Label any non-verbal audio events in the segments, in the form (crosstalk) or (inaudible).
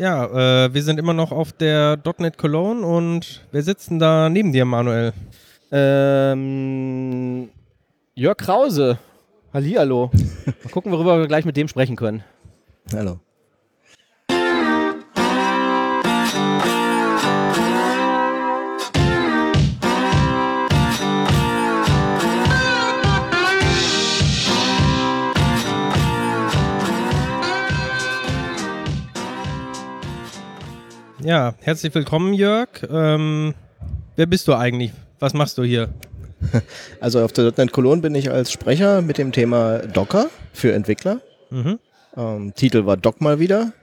Ja, äh, wir sind immer noch auf der .NET Cologne und wer sitzt denn da neben dir, Manuel? Ähm, Jörg Krause. Hallihallo. (laughs) Mal gucken, worüber wir gleich mit dem sprechen können. Hallo. Ja, herzlich willkommen, Jörg. Ähm, wer bist du eigentlich? Was machst du hier? (laughs) Also auf der .NET Cologne bin ich als Sprecher mit dem Thema Docker für Entwickler. Mhm. Ähm, Titel war Doc mal wieder.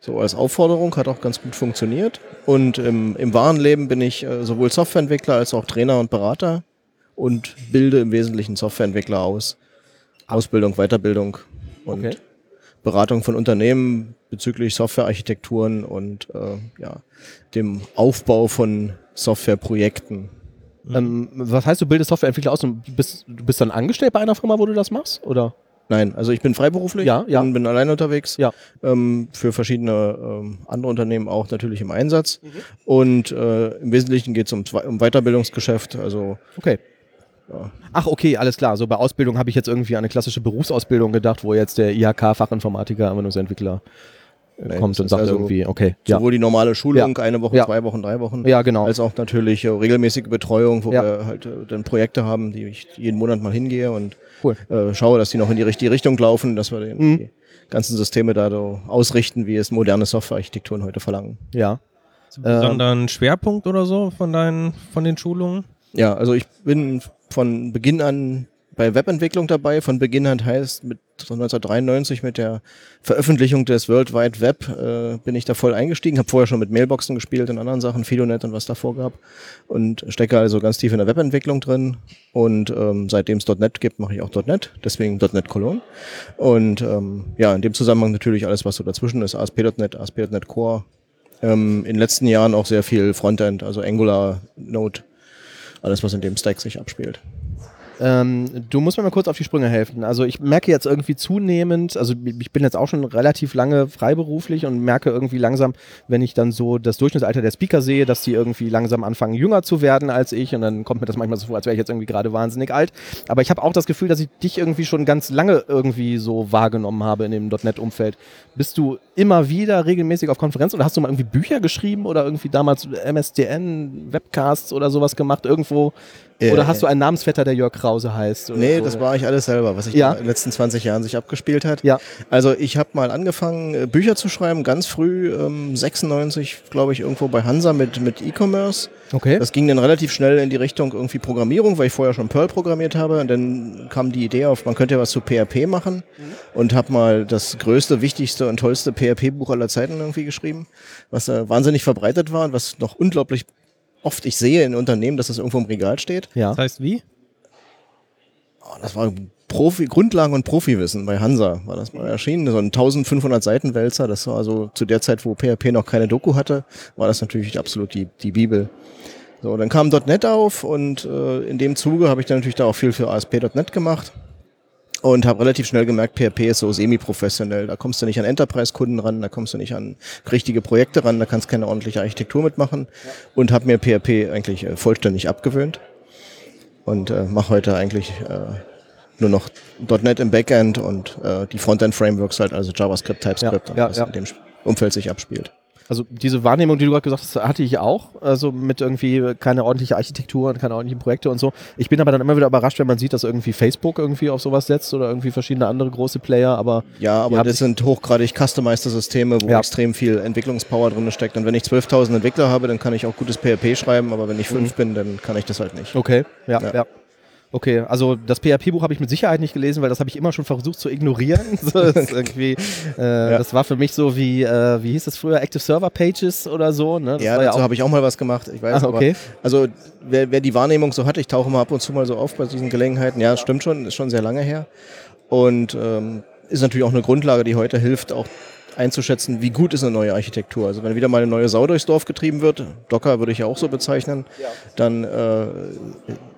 So als Aufforderung, hat auch ganz gut funktioniert. Und im, im wahren Leben bin ich äh, sowohl Softwareentwickler als auch Trainer und Berater und bilde im Wesentlichen Softwareentwickler aus. Ausbildung, Weiterbildung und Okay. Beratung von Unternehmen bezüglich Softwarearchitekturen und äh, ja, dem Aufbau von Softwareprojekten. Ähm, was heißt, du bildest Softwareentwickler aus und bist, du bist dann angestellt bei einer Firma, wo du das machst? Oder? Nein, also ich bin freiberuflich, Ja, ja. Bin, bin allein unterwegs, Ja. ähm, für verschiedene ähm, andere Unternehmen auch natürlich im Einsatz. Mhm. Und äh, im Wesentlichen geht es um, um Weiterbildungsgeschäft, also Okay. Ja. Ach, okay, alles klar. So bei Ausbildung habe ich jetzt irgendwie an eine klassische Berufsausbildung gedacht, wo jetzt der IHK-Fachinformatiker, Anwendungsentwickler äh, Nee, kommt und sagt also irgendwie, okay, ja. sowohl die normale Schulung, eine Woche, Ja. zwei Wochen, drei Wochen, Ja, genau. als auch natürlich äh, regelmäßige Betreuung, wo Ja. wir halt äh, dann Projekte haben, die ich jeden Monat mal hingehe und Cool. äh, schaue, dass die noch in die richtige Richtung laufen, dass wir den, Mhm. die ganzen Systeme da so ausrichten, wie es moderne Softwarearchitekturen heute verlangen. Ja. Besonderen Schwerpunkt oder so von deinen, von den Schulungen? Ja, also ich bin von Beginn an bei Webentwicklung dabei. Von Beginn an heißt mit 1993 mit der Veröffentlichung des World Wide Web äh, bin ich da voll eingestiegen. Habe vorher schon mit Mailboxen gespielt und anderen Sachen, Fidonet und was davor gab und stecke also ganz tief in der Webentwicklung drin. Und ähm, seitdem es .NET gibt, mache ich auch .NET, deswegen .NET Cologne. Und ähm, ja, in dem Zusammenhang natürlich alles, was so dazwischen ist, ASP.NET, ASP.NET Core. Ähm, in den letzten Jahren auch sehr viel Frontend, also Angular, Node, alles, was in dem Stack sich abspielt. Ähm, du musst mir mal kurz auf die Sprünge helfen. Also ich merke jetzt irgendwie zunehmend, also ich bin jetzt auch schon relativ lange freiberuflich und merke irgendwie langsam, wenn ich dann so das Durchschnittsalter der Speaker sehe, dass die irgendwie langsam anfangen jünger zu werden als ich und dann kommt mir das manchmal so vor, als wäre ich jetzt irgendwie gerade wahnsinnig alt. Aber ich habe auch das Gefühl, dass ich dich irgendwie schon ganz lange irgendwie so wahrgenommen habe in dem .NET-Umfeld. Bist du immer wieder regelmäßig auf Konferenzen oder hast du mal irgendwie Bücher geschrieben oder irgendwie damals MSDN, Webcasts oder sowas gemacht irgendwo? Oder Äh, hast du einen Namensvetter, der Jörg Krause heißt? Oder Nee, so? das war ich alles selber, was sich Ja. in den letzten 20 Jahren sich abgespielt hat. Ja. Also ich habe mal angefangen, äh, Bücher zu schreiben, ganz früh, ähm, 96, glaube ich, irgendwo bei Hansa mit, mit E-Commerce. Okay. Das ging dann relativ schnell in die Richtung irgendwie Programmierung, weil ich vorher schon Perl programmiert habe. Und dann kam die Idee auf, man könnte ja was zu PHP machen. Und habe mal das größte, wichtigste und tollste PHP-Buch aller Zeiten irgendwie geschrieben, was äh, wahnsinnig verbreitet war und was noch unglaublich oft ich sehe in Unternehmen, dass das irgendwo im Regal steht. ja. Das heißt wie? Oh, das war Profi, Grundlagen und Profiwissen bei Hansa war das mal erschienen. So ein 1500 Seiten Wälzer. Das war also zu der Zeit, wo PHP noch keine Doku hatte, war das natürlich absolut die, die Bibel. So, dann kam .NET auf und äh, in dem Zuge habe ich dann natürlich da auch viel für ASP.NET gemacht und habe relativ schnell gemerkt, PHP ist so semi-professionell. Da kommst du nicht an Enterprise-Kunden ran, da kommst du nicht an richtige Projekte ran, da kannst keine ordentliche Architektur mitmachen und habe mir PHP eigentlich äh, vollständig abgewöhnt und äh, mache heute eigentlich äh, nur noch .NET im Backend und äh, die Frontend-Frameworks halt, also JavaScript, TypeScript Ja, und ja, was ja. in dem Umfeld sich abspielt. Also diese Wahrnehmung, die du gerade gesagt hast, hatte ich auch. Also mit irgendwie keine ordentliche Architektur und keine ordentlichen Projekte und so. Ich bin aber dann immer wieder überrascht, wenn man sieht, dass irgendwie Facebook irgendwie auf sowas setzt oder irgendwie verschiedene andere große Player. Aber Ja, aber das sind hochgradig customized Systeme, wo Ja. extrem viel Entwicklungspower drin steckt. Und wenn ich 12.000 Entwickler habe, dann kann ich auch gutes PHP schreiben, aber wenn ich fünf bin, dann kann ich das halt nicht. okay, ja, ja. Ja. Okay, also das PHP-Buch habe ich mit Sicherheit nicht gelesen, weil das habe ich immer schon versucht zu ignorieren. (laughs) So, äh, das war für mich so wie, äh, wie hieß das früher, Active Server Pages oder so. Ne? Ja, dazu habe ich auch mal was gemacht. Ich weiß, Ah, okay. aber also wer, wer die Wahrnehmung so hat, ich tauche mal ab und zu mal so auf bei diesen Gelegenheiten. Ja, stimmt schon, ist schon sehr lange her und ähm, ist natürlich auch eine Grundlage, die heute hilft, auch einzuschätzen, wie gut ist eine neue Architektur. Also wenn wieder mal eine neue Sau durchs Dorf getrieben wird, Docker würde ich ja auch so bezeichnen, dann äh,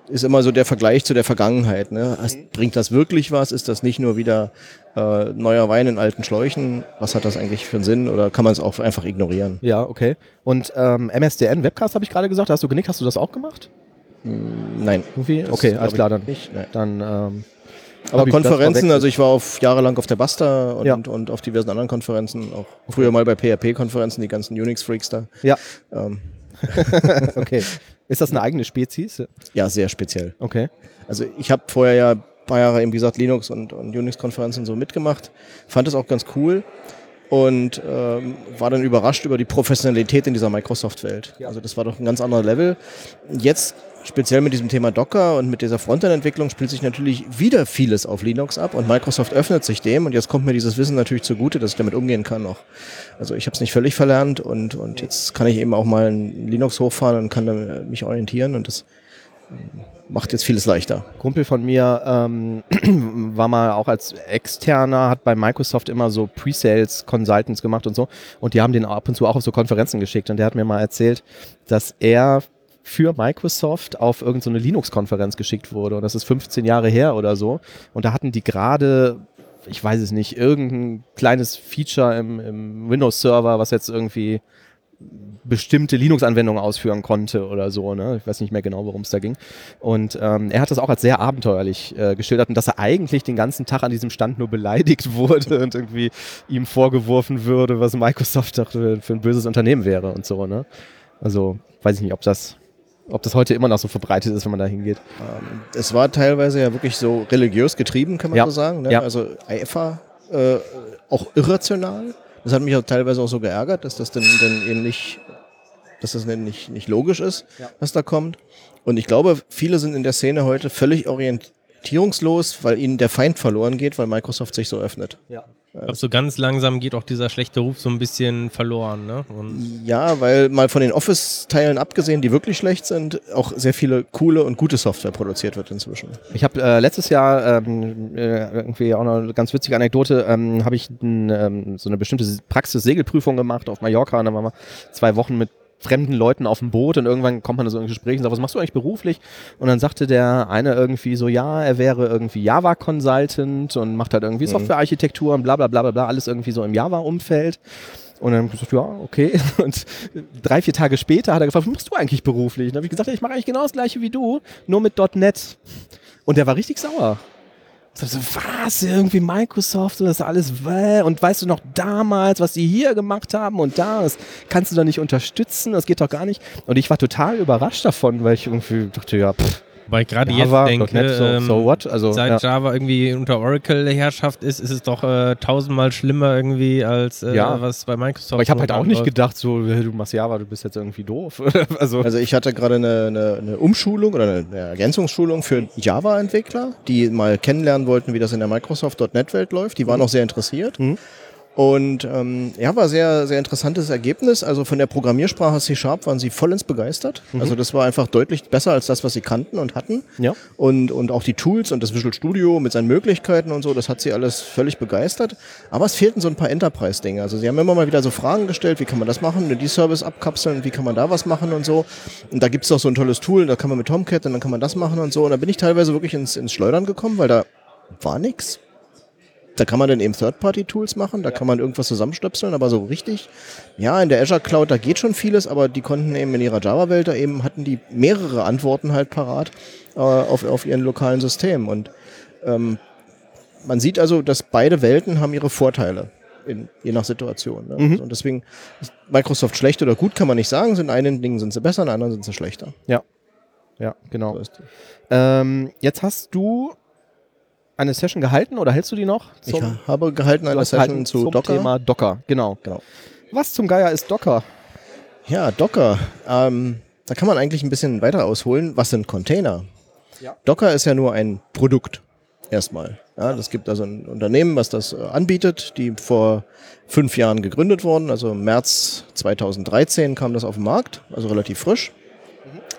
ist immer so der Vergleich zu der Vergangenheit. Ne? Hast, bringt das wirklich was? Ist das nicht nur wieder äh, neuer Wein in alten Schläuchen? Was hat das eigentlich für einen Sinn? Oder kann man es auch einfach ignorieren? Ja, okay. Und ähm, MSDN, Webcast habe ich gerade gesagt, hast du genickt, hast du das auch gemacht? Nein. Irgendwie? Okay, alles klar, dann. Nicht, nein. dann ähm, Aber Konferenzen, also ich war auf jahrelang auf der Basta und, Ja. und auf diversen anderen Konferenzen, auch früher mal bei PHP-Konferenzen, die ganzen Unix-Freaks da. Ja, Ähm, (laughs) okay. Ist das eine eigene Spezies? ja, sehr speziell. Okay. Also ich habe vorher ja ein paar Jahre eben, wie gesagt, Linux und, und Unix-Konferenzen so mitgemacht, fand es auch ganz cool und ähm, war dann überrascht über die Professionalität in dieser Microsoft-Welt. Ja. Also das war doch ein ganz anderer Level. Jetzt, speziell mit diesem Thema Docker und mit dieser Frontend-Entwicklung, spielt sich natürlich wieder vieles auf Linux ab und Microsoft öffnet sich dem und jetzt kommt mir dieses Wissen natürlich zugute, dass ich damit umgehen kann noch. Also ich habe es nicht völlig verlernt und, und jetzt kann ich eben auch mal ein Linux hochfahren und kann äh, mich orientieren und das ähm, macht jetzt vieles leichter. Kumpel von mir ähm, (clears throat) war mal auch als Externer, hat bei Microsoft immer so Pre-Sales Consultants gemacht und so. Und die haben den ab und zu auch auf so Konferenzen geschickt. Und der hat mir mal erzählt, dass er für Microsoft auf irgendeine Linux-Konferenz geschickt wurde. Und das ist 15 Jahre her oder so. Und da hatten die gerade, ich weiß es nicht, irgendein kleines Feature im, im Windows-Server, was jetzt irgendwie bestimmte Linux-Anwendungen ausführen konnte oder so. Ne? Ich weiß nicht mehr genau, worum es da ging. Und ähm, er hat das auch als sehr abenteuerlich äh, geschildert und dass er eigentlich den ganzen Tag an diesem Stand nur beleidigt wurde (laughs) und irgendwie ihm vorgeworfen würde, was Microsoft für, für ein böses Unternehmen wäre und so. Ne? Also weiß ich nicht, ob das, ob das heute immer noch so verbreitet ist, wenn man da hingeht. Ähm, es war teilweise ja wirklich so religiös getrieben, kann man Ja. so sagen. Ne? Ja. Also Eifer, äh, auch irrational. Das hat mich auch teilweise auch so geärgert, dass das dann, dann eben nicht, dass das dann nicht, nicht logisch ist, Ja. was da kommt. Und ich glaube, viele sind in der Szene heute völlig orientierungslos, weil ihnen der Feind verloren geht, weil Microsoft sich so öffnet. Ich glaube, so ganz langsam geht auch dieser schlechte Ruf so ein bisschen verloren. Ne? Und Ja, weil mal von den Office-Teilen abgesehen, die wirklich schlecht sind, auch sehr viele coole und gute Software produziert wird inzwischen. Ich habe äh, letztes Jahr ähm, äh, irgendwie auch noch eine ganz witzige Anekdote, ähm, habe ich ähm, so eine bestimmte Praxis-Segelprüfung gemacht auf Mallorca und dann waren wir zwei Wochen mit fremden Leuten auf dem Boot und irgendwann kommt man in so ein Gespräch und sagt, was machst du eigentlich beruflich? Und dann sagte der eine irgendwie so, ja, er wäre irgendwie Java-Consultant und macht halt irgendwie Softwarearchitektur und bla bla bla bla bla, alles irgendwie so im Java-Umfeld. Und dann hab ich gesagt, ja, okay. (laughs) Und drei, vier Tage später hat er gefragt, was machst du eigentlich beruflich? Und dann habe ich gesagt, ich mache eigentlich genau das gleiche wie du, nur mit .NET. Und der war richtig sauer. So, was? Irgendwie Microsoft und das alles. Wäh? Und weißt du noch damals, was die hier gemacht haben und da? Das kannst du doch nicht unterstützen, das geht doch gar nicht. Und ich war total überrascht davon, weil ich irgendwie dachte, ja, pff, weil ich gerade jetzt denke, .NET, so, ähm, so what? Also, seit ja. Java irgendwie unter Oracle-Herrschaft ist, ist es doch äh, tausendmal schlimmer irgendwie als äh, Ja. was bei Microsoft. Aber ich habe halt auch nicht gedacht, so, du machst Java, du bist jetzt irgendwie doof. (laughs) also, Also ich hatte gerade eine, eine, eine Umschulung oder eine, eine Ergänzungsschulung für Java-Entwickler, die mal kennenlernen wollten, wie das in der Microsoft.NET-Welt läuft. Die waren auch sehr interessiert. Mhm. Und ähm, ja, war sehr, sehr interessantes Ergebnis. Also von der Programmiersprache C-Sharp waren sie vollends begeistert. Also das war einfach deutlich besser als das, was sie kannten und hatten. ja. Und, und auch die Tools und das Visual Studio mit seinen Möglichkeiten und so, das hat sie alles völlig begeistert. Aber es fehlten so ein paar Enterprise-Dinge. Also sie haben immer mal wieder so Fragen gestellt, wie kann man das machen, die Service abkapseln, wie kann man da was machen und so. Und da gibt's doch so ein tolles Tool, da kann man mit Tomcat und dann kann man das machen und so. Und da bin ich teilweise wirklich ins, ins Schleudern gekommen, weil da war nix. Da kann man dann eben Third-Party-Tools machen, da kann man irgendwas zusammenstöpseln, aber so richtig, ja, in der Azure Cloud, da geht schon vieles, aber die konnten eben in ihrer Java-Welt, da eben hatten die mehrere Antworten halt parat äh, auf, auf ihren lokalen System. Und ähm, man sieht also, dass beide Welten haben ihre Vorteile, in, je nach Situation. Ne? Mhm. Und deswegen ist Microsoft schlecht oder gut, kann man nicht sagen. In einigen Dingen sind sie besser, in anderen sind sie schlechter. Ja. Ja, genau. So. Ähm, jetzt hast du eine Session gehalten oder hältst du die noch? Ich habe gehalten eine Session gehalten zu zum Docker. Thema Docker, genau. Genau. Was zum Geier ist Docker? Ja, Docker. Ähm, da kann man eigentlich ein bisschen weiter ausholen. Was sind Container? Ja. Docker ist ja nur ein Produkt. Erstmal. Ja, das gibt also ein Unternehmen, was das äh, anbietet, die vor fünf Jahren gegründet wurden. Also im März 2013 kam das auf den Markt, also relativ frisch.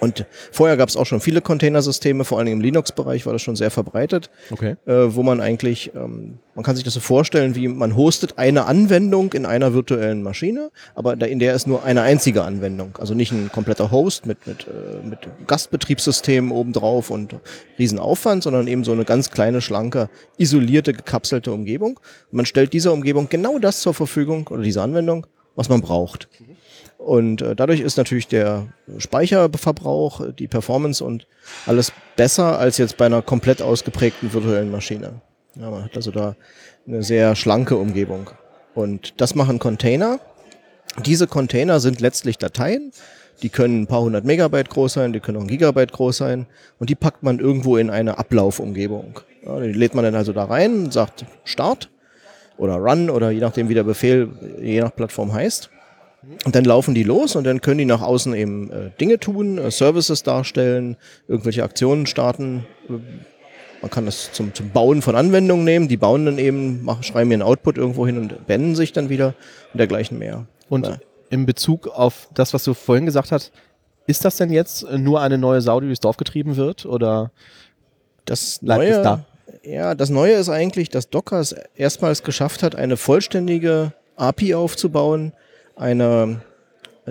Und vorher gab es auch schon viele Containersysteme, vor allem im Linux-Bereich war das schon sehr verbreitet, Okay. äh, wo man eigentlich, ähm, man kann sich das so vorstellen, wie man hostet eine Anwendung in einer virtuellen Maschine, aber da, in der ist nur eine einzige Anwendung. Also nicht ein kompletter Host mit, mit, äh, mit Gastbetriebssystemen obendrauf und Riesenaufwand, sondern eben so eine ganz kleine, schlanke, isolierte, gekapselte Umgebung. Und man stellt dieser Umgebung genau das zur Verfügung oder dieser Anwendung, was man braucht. Und äh, dadurch ist natürlich der Speicherverbrauch, die Performance und alles besser als jetzt bei einer komplett ausgeprägten virtuellen Maschine. Ja, man hat also da eine sehr schlanke Umgebung. Und das machen Container. Diese Container sind letztlich Dateien. Die können ein paar hundert Megabyte groß sein, die können auch ein Gigabyte groß sein. Und die packt man irgendwo in eine Ablaufumgebung. Ja, die lädt man dann also da rein, sagt Start oder Run oder je nachdem, wie der Befehl je nach Plattform heißt. Und dann laufen die los und dann können die nach außen eben äh, Dinge tun, äh, Services darstellen, irgendwelche Aktionen starten. Man kann das zum, zum Bauen von Anwendungen nehmen. Die bauen dann eben, machen, schreiben ihren Output irgendwo hin und beenden sich dann wieder und dergleichen mehr. Und Ja. in Bezug auf das, was du vorhin gesagt hast, ist das denn jetzt nur eine neue Sau, die durchs Dorf getrieben wird? Oder Das Bleibt Neue, da? Ja, das Neue ist eigentlich, dass Docker es erstmals geschafft hat, eine vollständige API aufzubauen, eine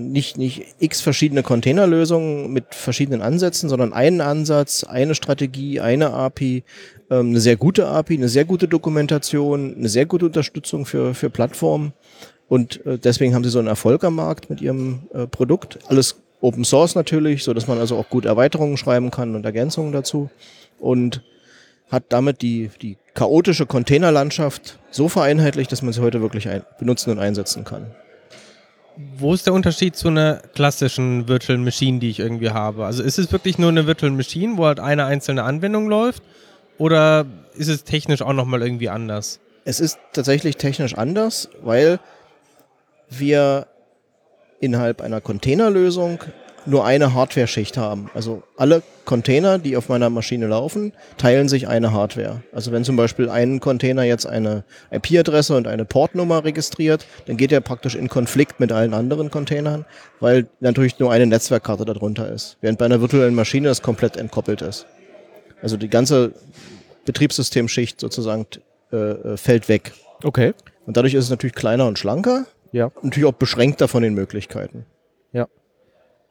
nicht, nicht x verschiedene Containerlösungen mit verschiedenen Ansätzen, sondern einen Ansatz, eine Strategie, eine API, ähm, eine sehr gute API, eine sehr gute Dokumentation, eine sehr gute Unterstützung für, für Plattformen. Und äh, deswegen haben sie so einen Erfolg am Markt mit ihrem äh, Produkt. Alles Open Source natürlich, so dass man also auch gut Erweiterungen schreiben kann und Ergänzungen dazu. Und hat damit die, die chaotische Containerlandschaft so vereinheitlicht, dass man sie heute wirklich ein, benutzen und einsetzen kann. Wo ist der Unterschied zu einer klassischen Virtual Machine, die ich irgendwie habe? Also ist es wirklich nur eine Virtual Machine, wo halt eine einzelne Anwendung läuft? Oder ist es technisch auch nochmal irgendwie anders? Es ist tatsächlich technisch anders, weil wir innerhalb einer Containerlösung nur eine Hardware-Schicht haben. Also alle Container, die auf meiner Maschine laufen, teilen sich eine Hardware. Also wenn zum Beispiel ein Container jetzt eine IP-Adresse und eine Portnummer registriert, dann geht er praktisch in Konflikt mit allen anderen Containern, weil natürlich nur eine Netzwerkkarte darunter ist. Während bei einer virtuellen Maschine das komplett entkoppelt ist. Also die ganze Betriebssystemschicht sozusagen äh, äh, fällt weg. okay. Und dadurch ist es natürlich kleiner und schlanker Ja. natürlich auch beschränkter von den Möglichkeiten. Ja.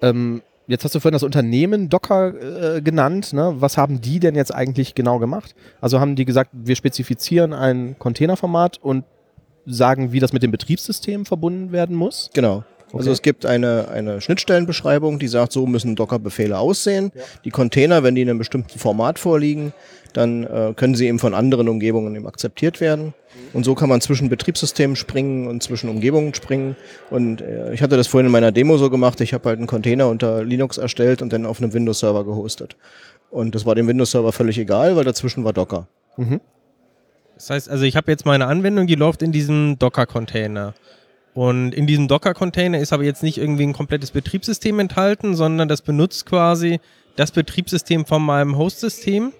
Ähm, jetzt hast du vorhin das Unternehmen Docker äh, genannt. Ne? Was haben die denn jetzt eigentlich genau gemacht? Also haben die gesagt, wir spezifizieren ein Containerformat und sagen, wie das mit dem Betriebssystem verbunden werden muss? Genau. Also Okay. es gibt eine, eine Schnittstellenbeschreibung, die sagt, so müssen Docker-Befehle aussehen. Die Container, wenn die in einem bestimmten Format vorliegen, dann äh, können sie eben von anderen Umgebungen eben akzeptiert werden. Und so kann man zwischen Betriebssystemen springen und zwischen Umgebungen springen. Und äh, ich hatte das vorhin in meiner Demo so gemacht. Ich habe halt einen Container unter Linux erstellt und dann auf einem Windows-Server gehostet. Und das war dem Windows-Server völlig egal, weil dazwischen war Docker. Das heißt, also ich habe jetzt meine Anwendung, die läuft in diesem Docker-Container. Und in diesem Docker-Container ist aber jetzt nicht irgendwie ein komplettes Betriebssystem enthalten, sondern das benutzt quasi das Betriebssystem von meinem Host-System.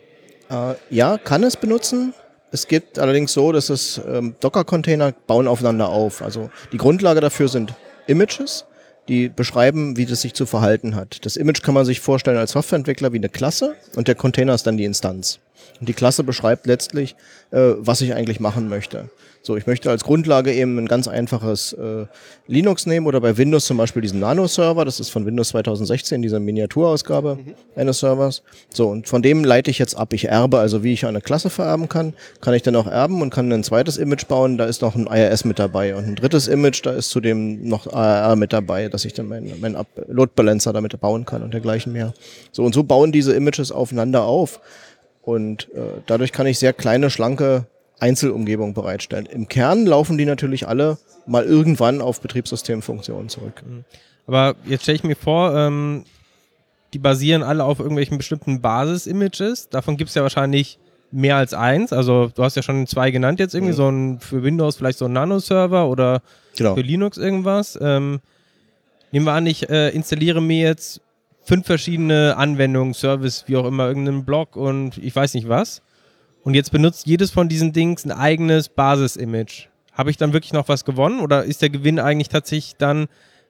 Äh, ja, kann es benutzen. Es gibt allerdings so, dass es ähm, Docker-Container bauen aufeinander auf. Also die Grundlage dafür sind Images, die beschreiben, wie das sich zu verhalten hat. Das Image kann man sich vorstellen als Softwareentwickler wie eine Klasse und der Container ist dann die Instanz. Und die Klasse beschreibt letztlich, äh, was ich eigentlich machen möchte. So, ich möchte als Grundlage eben ein ganz einfaches äh, Linux nehmen oder bei Windows zum Beispiel diesen Nano-Server. Das ist von Windows 2016, diese Miniaturausgabe eines Servers. So, und von dem leite ich jetzt ab. Ich erbe, also wie ich eine Klasse vererben kann, kann ich dann auch erben und kann ein zweites Image bauen. Da ist noch ein IRS mit dabei und ein drittes Image, da ist zudem noch ARR mit dabei, dass ich dann meinen mein Load Balancer damit bauen kann und dergleichen mehr. So, und so bauen diese Images aufeinander auf. Und äh, dadurch kann ich sehr kleine, schlanke Einzelumgebungen bereitstellen. Im Kern laufen die natürlich alle mal irgendwann auf Betriebssystemfunktionen zurück. Aber jetzt stelle ich mir vor, ähm, die basieren alle auf irgendwelchen bestimmten Basis-Images. Davon gibt es ja wahrscheinlich mehr als eins. Also du hast ja schon zwei genannt jetzt irgendwie, Mhm. so ein für Windows vielleicht so ein Nano-Server oder Genau. für Linux irgendwas. Ähm, nehmen wir an, ich äh, installiere mir jetzt fünf verschiedene Anwendungen, Service, wie auch immer, irgendeinen Blog und ich weiß nicht was. Und jetzt benutzt jedes von diesen Dings ein eigenes Basis-Image. Habe ich dann wirklich noch was gewonnen oder ist der Gewinn eigentlich tatsächlich dann,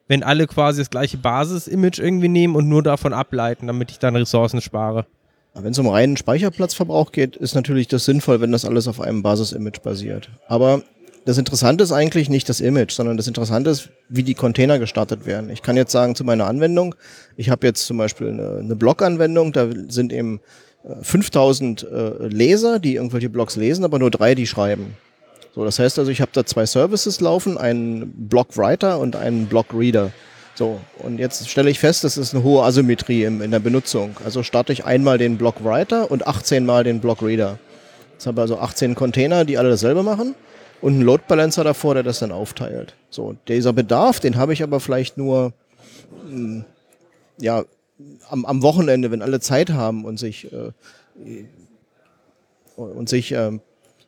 wenn alle quasi das gleiche Basis-Image irgendwie nehmen und nur davon ableiten, damit ich dann Ressourcen spare. Wenn es um reinen Speicherplatzverbrauch geht, ist natürlich das sinnvoll, wenn das alles auf einem Basis-Image basiert. Aber das Interessante ist eigentlich nicht das Image, sondern das Interessante ist, wie die Container gestartet werden. Ich kann jetzt sagen zu meiner Anwendung, ich habe jetzt zum Beispiel eine, eine Blog-Anwendung, da sind eben 5000 äh, Leser, die irgendwelche Blogs lesen, aber nur drei, die schreiben. So, das heißt also, ich habe da zwei Services laufen, einen Blog-Writer und einen Blog-Reader. So, und jetzt stelle ich fest, das ist eine hohe Asymmetrie in, in der Benutzung. Also starte ich einmal den Blog-Writer und 18 mal den Blog-Reader. Jetzt habe ich also 18 Container, die alle dasselbe machen und einen Load Balancer davor, der das dann aufteilt. So, dieser Bedarf, den habe ich aber vielleicht nur, hm, ja, am, am Wochenende, wenn alle Zeit haben und sich äh, und sich ähm,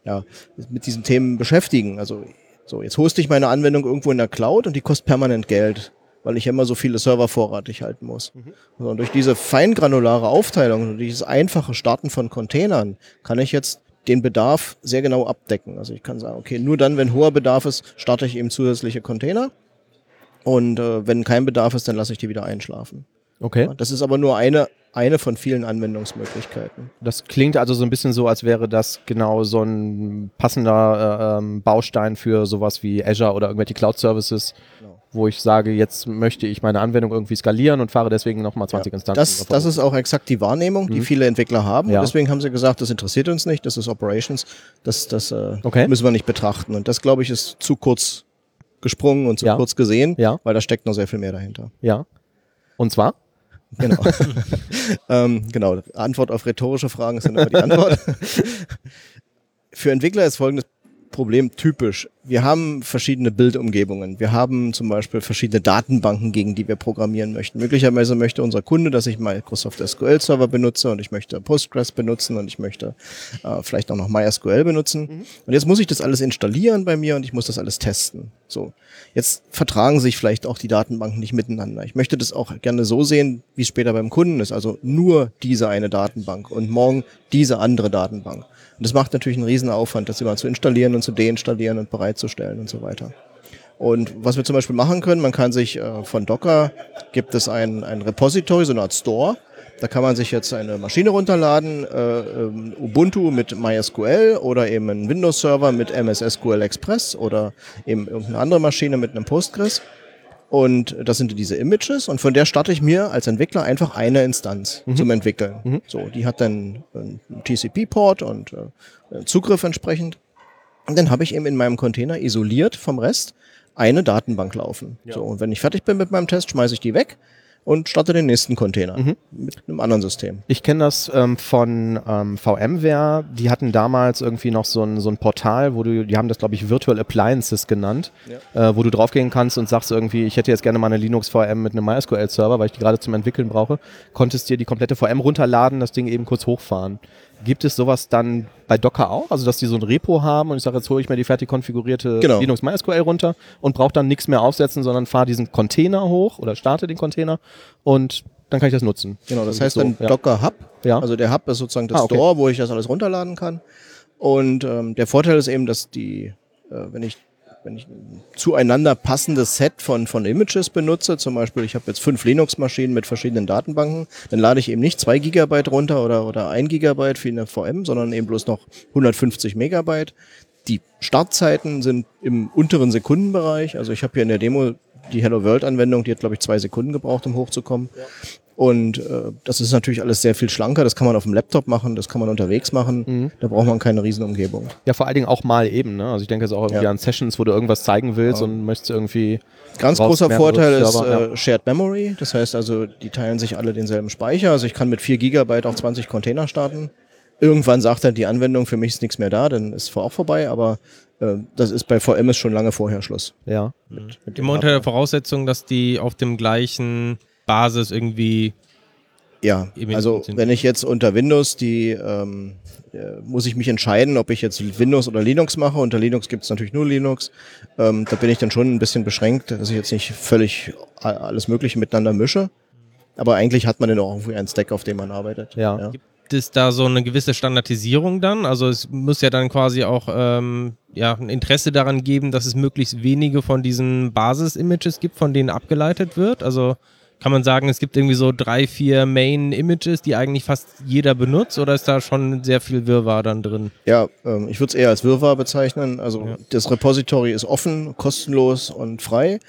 ja, mit diesen Themen beschäftigen. Also so, jetzt hoste ich meine Anwendung irgendwo in der Cloud und die kostet permanent Geld, weil ich immer so viele Server vorratig halten muss. Mhm. So, und durch diese feingranulare Aufteilung und dieses einfache Starten von Containern kann ich jetzt den Bedarf sehr genau abdecken. Also ich kann sagen, okay, nur dann, wenn hoher Bedarf ist, starte ich eben zusätzliche Container. Und äh, wenn kein Bedarf ist, dann lasse ich die wieder einschlafen. Okay. Das ist aber nur eine, eine von vielen Anwendungsmöglichkeiten. Das klingt also so ein bisschen so, als wäre das genau so ein passender äh, ähm, Baustein für sowas wie Azure oder irgendwelche Cloud Services, genau. wo ich sage, jetzt möchte ich meine Anwendung irgendwie skalieren und fahre deswegen nochmal 20 ja, Instanzen. Das, das ist auch exakt die Wahrnehmung, die mhm. viele Entwickler haben. Ja. Deswegen haben sie gesagt, das interessiert uns nicht, das ist Operations, das, das äh, okay. müssen wir nicht betrachten. Und das, glaube ich, ist zu kurz gesprungen und zu ja. kurz gesehen, weil da steckt noch sehr viel mehr dahinter. Ja. Und zwar? Genau. (laughs) ähm, genau. Antwort auf rhetorische Fragen ist dann immer die Antwort. (laughs) Für Entwickler ist folgendes Problem typisch. Wir haben verschiedene Bildumgebungen. Wir haben zum Beispiel verschiedene Datenbanken, gegen die wir programmieren möchten. Möglicherweise möchte unser Kunde, dass ich Microsoft SQL Server benutze und ich möchte Postgres benutzen und ich möchte äh, vielleicht auch noch MySQL benutzen. Mhm. Und jetzt muss ich das alles installieren bei mir und ich muss das alles testen. So. Jetzt vertragen sich vielleicht auch die Datenbanken nicht miteinander. Ich möchte das auch gerne so sehen, wie es später beim Kunden ist. Also nur diese eine Datenbank und morgen diese andere Datenbank. Und das macht natürlich einen riesen Aufwand, das immer zu installieren und zu deinstallieren und bereitzustellen und so weiter. Und was wir zum Beispiel machen können, man kann sich äh, von Docker gibt es ein, ein Repository, so eine Art Store. Da kann man sich jetzt eine Maschine runterladen, äh, ähm, Ubuntu mit MySQL oder eben einen Windows-Server mit MS SQL Express oder eben irgendeine andere Maschine mit einem Postgres. Und das sind diese Images und von der starte ich mir als Entwickler einfach eine Instanz mhm. zum Entwickeln. Mhm. So, die hat dann einen TCP-Port und äh, Zugriff entsprechend. Und dann habe ich eben in meinem Container isoliert vom Rest eine Datenbank laufen. Ja. So, und wenn ich fertig bin mit meinem Test, schmeiße ich die weg und starte den nächsten Container mhm. mit einem anderen System. Ich kenne das ähm, von ähm, VMware. Die hatten damals irgendwie noch so ein, so ein Portal, wo du, die haben das glaube ich Virtual Appliances genannt, ja. äh, wo du draufgehen kannst und sagst irgendwie, ich hätte jetzt gerne mal eine Linux VM mit einem MySQL Server, weil ich die gerade zum Entwickeln brauche. Konntest dir die komplette VM runterladen, das Ding eben kurz hochfahren. Gibt es sowas dann bei Docker auch? Also, dass die so ein Repo haben und ich sage, jetzt hole ich mir die fertig konfigurierte genau. Linux MySQL runter und brauche dann nichts mehr aufsetzen, sondern fahre diesen Container hoch oder starte den Container und dann kann ich das nutzen. Genau, das heißt so, dann ja. Docker Hub. Ja. Also der Hub ist sozusagen das ah, okay. Store, wo ich das alles runterladen kann. Und ähm, der Vorteil ist eben, dass die, äh, wenn ich wenn ich ein zueinander passendes Set von, von Images benutze, zum Beispiel ich habe jetzt fünf Linux-Maschinen mit verschiedenen Datenbanken, dann lade ich eben nicht zwei Gigabyte runter oder, oder ein Gigabyte wie eine VM, sondern eben bloß noch 150 Megabyte. Die Startzeiten sind im unteren Sekundenbereich. Also ich habe hier in der Demo die Hello World Anwendung, die hat glaube ich zwei Sekunden gebraucht, um hochzukommen. Ja. Und äh, das ist natürlich alles sehr viel schlanker. Das kann man auf dem Laptop machen, das kann man unterwegs machen. Mhm. Da braucht man keine Riesenumgebung. Ja, vor allen Dingen auch mal eben. Ne? Also ich denke jetzt auch irgendwie ja. an Sessions, wo du irgendwas zeigen willst ja. und möchtest irgendwie. Ganz großer Vorteil ist äh, Shared Memory. Das heißt also, die teilen sich alle denselben Speicher. Also ich kann mit 4 Gigabyte auch 20 Container starten. Irgendwann sagt dann die Anwendung, für mich ist nichts mehr da, dann ist auch vorbei, aber äh, das ist bei VM ist schon lange vorher Schluss. Ja. Mit, mit Immer unter der Voraussetzung, dass die auf dem gleichen Basis irgendwie. Ja, also wenn ich jetzt unter Windows die, ähm, äh, muss ich mich entscheiden, ob ich jetzt Windows oder Linux mache. Unter Linux gibt es natürlich nur Linux. Ähm, da bin ich dann schon ein bisschen beschränkt, dass ich jetzt nicht völlig alles Mögliche miteinander mische. Aber eigentlich hat man dann auch irgendwie einen Stack, auf dem man arbeitet. Ja. ja. gibt es da so eine gewisse Standardisierung dann? Also es muss ja dann quasi auch ähm, ja, ein Interesse daran geben, dass es möglichst wenige von diesen Basis-Images gibt, von denen abgeleitet wird. Also kann man sagen, es gibt irgendwie so drei, vier Main-Images, die eigentlich fast jeder benutzt oder ist da schon sehr viel Wirrwarr dann drin? Ja, ähm, ich würde es eher als Wirrwarr bezeichnen. Also Ja. das Repository ist offen, kostenlos und frei.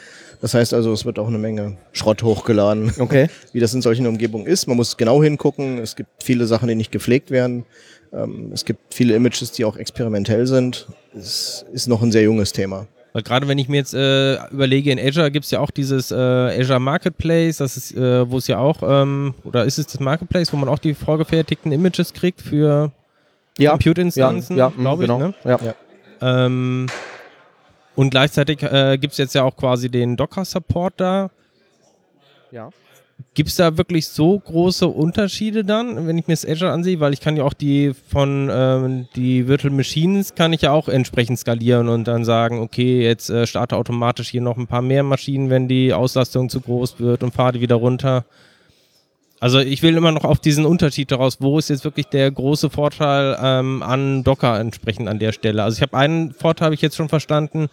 Das heißt also, es wird auch eine Menge Schrott hochgeladen, (laughs) Okay. wie das in solchen Umgebungen ist. Man muss genau hingucken. Es gibt viele Sachen, die nicht gepflegt werden. Ähm, es gibt viele Images, die auch experimentell sind. Es ist noch ein sehr junges Thema. Weil gerade wenn ich mir jetzt äh, überlege, in Azure gibt es ja auch dieses äh, Azure Marketplace, das ist, äh, wo es ja auch, ähm, oder ist es das Marketplace, wo man auch die vorgefertigten Images kriegt für Ja. Compute-Instanzen, ja, ja, glaube ich. genau. Ne? Ja. Ja. Ähm, und gleichzeitig äh, gibt es jetzt ja auch quasi den Docker-Support da. Ja. Gibt es da wirklich so große Unterschiede dann, wenn ich mir das Azure ansehe? Weil ich kann ja auch die von ähm, die Virtual Machines kann ich ja auch entsprechend skalieren und dann sagen, okay, jetzt äh, starte automatisch hier noch ein paar mehr Maschinen, wenn die Auslastung zu groß wird und fahre die wieder runter. Also ich will immer noch auf diesen Unterschied daraus, wo ist jetzt wirklich der große Vorteil ähm, an Docker entsprechend an der Stelle. Also ich habe einen Vorteil, habe ich jetzt schon verstanden,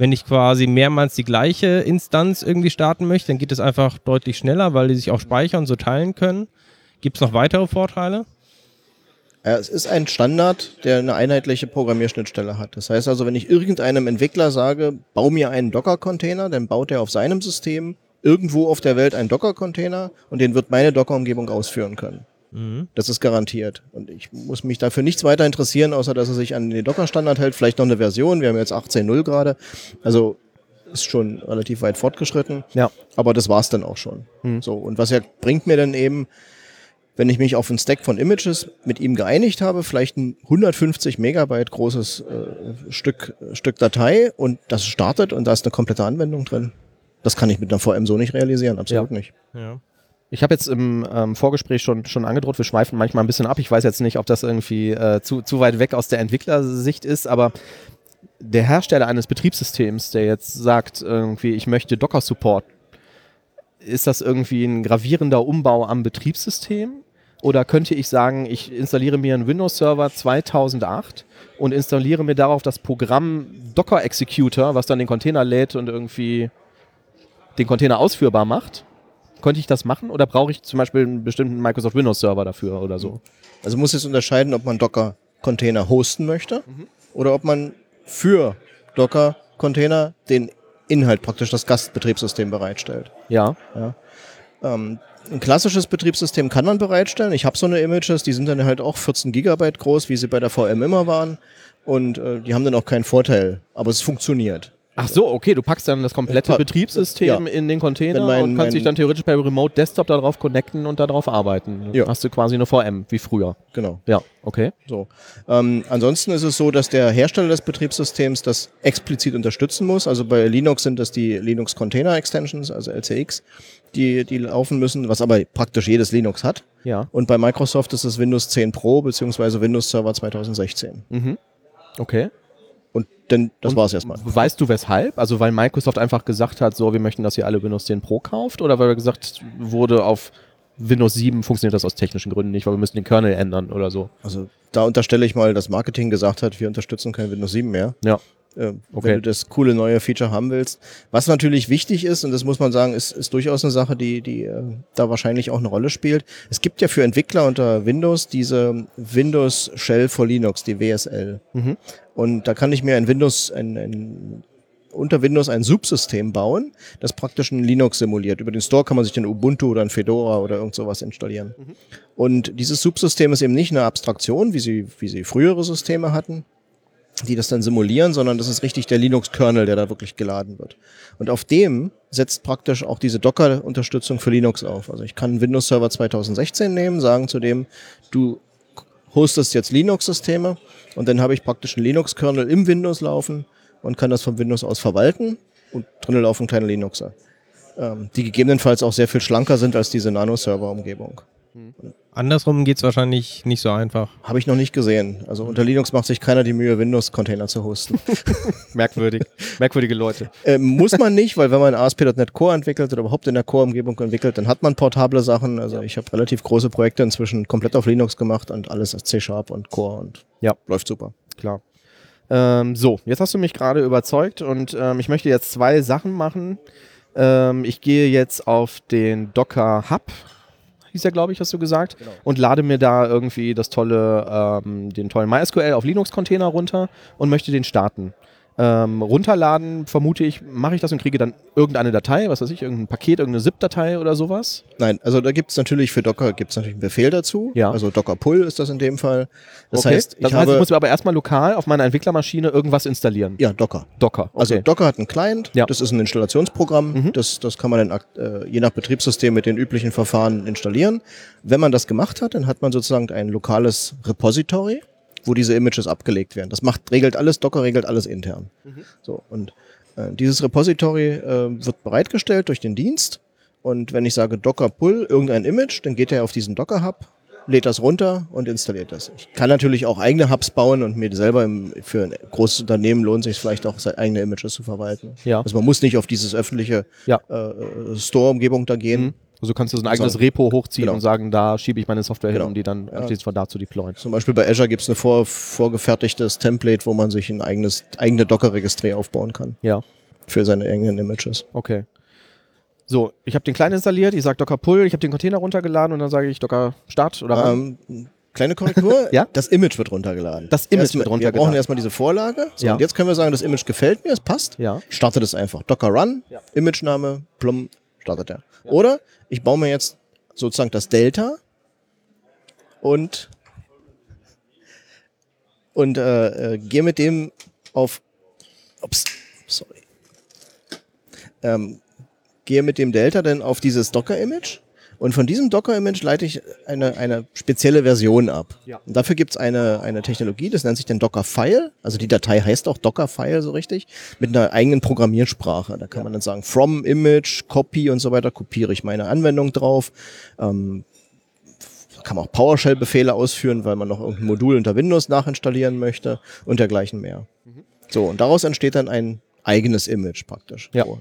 wenn ich quasi mehrmals die gleiche Instanz irgendwie starten möchte, dann geht es einfach deutlich schneller, weil die sich auch speichern und so teilen können. Gibt es noch weitere Vorteile? Ja, es ist ein Standard, der eine einheitliche Programmierschnittstelle hat. Das heißt also, wenn ich irgendeinem Entwickler sage, bau mir einen Docker-Container, dann baut er auf seinem System irgendwo auf der Welt einen Docker-Container und den wird meine Docker-Umgebung ausführen können. Das ist garantiert. Und ich muss mich dafür nichts weiter interessieren, außer dass er sich an den Docker-Standard hält. Vielleicht noch eine Version. Wir haben jetzt 18.0 gerade. Also ist schon relativ weit fortgeschritten. Ja. Aber das war's dann auch schon. So. Und was er bringt mir dann eben, wenn ich mich auf einen Stack von Images mit ihm geeinigt habe, vielleicht ein 150 Megabyte großes äh, Stück, Stück Datei und das startet und da ist eine komplette Anwendung drin. Das kann ich mit einer VM so nicht realisieren, absolut Ja. nicht. Ja. Ich habe jetzt im ähm, Vorgespräch schon, schon angedroht, wir schweifen manchmal ein bisschen ab. Ich weiß jetzt nicht, ob das irgendwie äh, zu, zu weit weg aus der Entwicklersicht ist, aber der Hersteller eines Betriebssystems, der jetzt sagt, irgendwie, ich möchte Docker-Support, ist das irgendwie ein gravierender Umbau am Betriebssystem? Oder könnte ich sagen, ich installiere mir einen Windows-Server 2008 und installiere mir darauf das Programm Docker Executor, was dann den Container lädt und irgendwie den Container ausführbar macht? Könnte ich das machen oder brauche ich zum Beispiel einen bestimmten Microsoft Windows Server dafür oder so? Also muss jetzt unterscheiden, ob man Docker-Container hosten möchte oder ob man für Docker-Container den Inhalt praktisch das Gastbetriebssystem bereitstellt. Ja. Ähm, ein klassisches Betriebssystem kann man bereitstellen. Ich habe so eine Images, die sind dann halt auch 14 Gigabyte groß, wie sie bei der VM immer waren. Und äh, die haben dann auch keinen Vorteil, aber es funktioniert. Ach so, okay, du packst dann das komplette Ja. Betriebssystem Ja. in den Container mein- und kannst dich dann theoretisch per Remote Desktop darauf connecten und darauf arbeiten. Ja. Hast du quasi eine VM, wie früher. Genau. Ja, okay. So. Ähm, ansonsten ist es so, dass der Hersteller des Betriebssystems das explizit unterstützen muss. Also bei Linux sind das die Linux Container Extensions, also LCX, die, die laufen müssen, was aber praktisch jedes Linux hat. Ja. Und bei Microsoft ist es Windows 10 Pro beziehungsweise Windows Server 2016. Mhm. Okay. Und denn das Und war's erstmal. Weißt du weshalb? Also weil Microsoft einfach gesagt hat, so, wir möchten, dass ihr alle Windows 10 Pro kauft? Oder weil gesagt wurde, auf Windows 7 funktioniert das aus technischen Gründen nicht, weil wir müssen den Kernel ändern oder so? Also da unterstelle ich mal, dass Marketing gesagt hat, wir unterstützen kein Windows 7 mehr. Ja. Äh, Okay. wenn du das coole neue Feature haben willst. Was natürlich wichtig ist, und das muss man sagen, ist, ist durchaus eine Sache, die, die äh, da wahrscheinlich auch eine Rolle spielt. Es gibt ja für Entwickler unter Windows diese Windows Shell for Linux, die WSL. Mhm. Und da kann ich mir ein Windows, ein, ein unter Windows ein Subsystem bauen, das praktisch ein Linux simuliert. Über den Store kann man sich dann Ubuntu oder ein Fedora oder irgend sowas installieren. Und dieses Subsystem ist eben nicht eine Abstraktion, wie sie, wie sie frühere Systeme hatten, die das dann simulieren, sondern das ist richtig der Linux-Kernel, der da wirklich geladen wird. Und auf dem setzt praktisch auch diese Docker-Unterstützung für Linux auf. Also ich kann Windows Server 2016 nehmen, sagen zu dem, du hostest jetzt Linux-Systeme und dann habe ich praktisch einen Linux-Kernel im Windows laufen und kann das vom Windows aus verwalten und drinnen laufen kleine Linuxer, ähm, die gegebenenfalls auch sehr viel schlanker sind als diese Nano-Server-Umgebung. Andersrum geht es wahrscheinlich nicht so einfach. Habe ich noch nicht gesehen. Also unter Linux macht sich keiner die Mühe, Windows-Container zu hosten. (laughs) Merkwürdig. Merkwürdige Leute. ähm, muss man nicht, weil wenn man ASP.NET Core entwickelt oder überhaupt in der Core-Umgebung entwickelt, dann hat man portable Sachen. Also ich habe relativ große Projekte inzwischen komplett auf Linux gemacht und alles als C-Sharp und Core und Ja. läuft super. Klar. Ähm, so, jetzt hast du mich gerade überzeugt und ähm, ich möchte jetzt zwei Sachen machen. Ähm, ich gehe jetzt auf den Docker Hub, hieß er, glaube ich, hast du gesagt, und lade mir da irgendwie das tolle, ähm, den tollen MySQL auf Linux-Container runter und möchte den starten. Ähm, runterladen, vermute ich, mache ich das und kriege dann irgendeine Datei, was weiß ich, irgendein Paket, irgendeine ZIP-Datei oder sowas. Nein, also da gibt es natürlich für Docker gibt's natürlich einen Befehl dazu. Ja. Also Docker Pull ist das in dem Fall. Das Okay. heißt, ich das heißt, habe ich muss mir aber erstmal lokal auf meiner Entwicklermaschine irgendwas installieren. ja Docker. Docker. Okay. Also Docker hat einen Client, Ja. das ist ein Installationsprogramm, Mhm. das, das kann man dann äh, je nach Betriebssystem mit den üblichen Verfahren installieren. Wenn man das gemacht hat, dann hat man sozusagen ein lokales Repository, wo diese Images abgelegt werden. Das macht, regelt alles, Docker regelt alles intern. Mhm. So, und äh, dieses Repository äh, wird bereitgestellt durch den Dienst. Und wenn ich sage Docker Pull irgendein Image, dann geht er auf diesen Docker Hub, lädt das runter und installiert das. Ich kann natürlich auch eigene Hubs bauen und mir selber im, für ein großes Unternehmen lohnt sich vielleicht auch seine eigene Images zu verwalten. Ja. Also man muss nicht auf dieses öffentliche Ja. äh, äh, Store-Umgebung da gehen. Mhm. Also kannst du so ein eigenes So. Repo hochziehen Genau. und sagen, da schiebe ich meine Software Genau. hin, um die dann anschließend von da zu deployen. Zum Beispiel bei Azure gibt es ein vor, vorgefertigtes Template, wo man sich ein eigenes eigene Docker-Registry aufbauen kann Ja, für seine eigenen Images. okay. So, ich habe den Client installiert, ich sage Docker Pull, ich habe den Container runtergeladen und dann sage ich Docker Start oder. Ähm, kleine Korrektur, (laughs) Ja? das Image wird runtergeladen. Das Image Erstmal- wird runtergeladen. Wir brauchen erstmal diese Vorlage. So, Ja. Und jetzt können wir sagen, das Image gefällt mir, es passt. Ja. Ich starte das einfach. Docker Run, Ja. Imagename, plum, startet er. Oder ich baue mir jetzt sozusagen das Delta und und äh, äh, gehe mit dem auf ups, sorry. Ähm, gehe mit dem Delta dann auf dieses Docker-Image und von diesem Docker-Image leite ich eine, eine spezielle Version ab. Ja. Und dafür gibt es eine, eine Technologie, das nennt sich dann Docker-File. Also die Datei heißt auch Docker-File so richtig, mit einer eigenen Programmiersprache. Da kann man dann sagen, from Image, Copy und so weiter, kopiere ich meine Anwendung drauf. Ähm, kann man auch PowerShell-Befehle ausführen, weil man noch irgendein Modul unter Windows nachinstallieren möchte und dergleichen mehr. So, und daraus entsteht dann ein eigenes Image praktisch. Ja. So.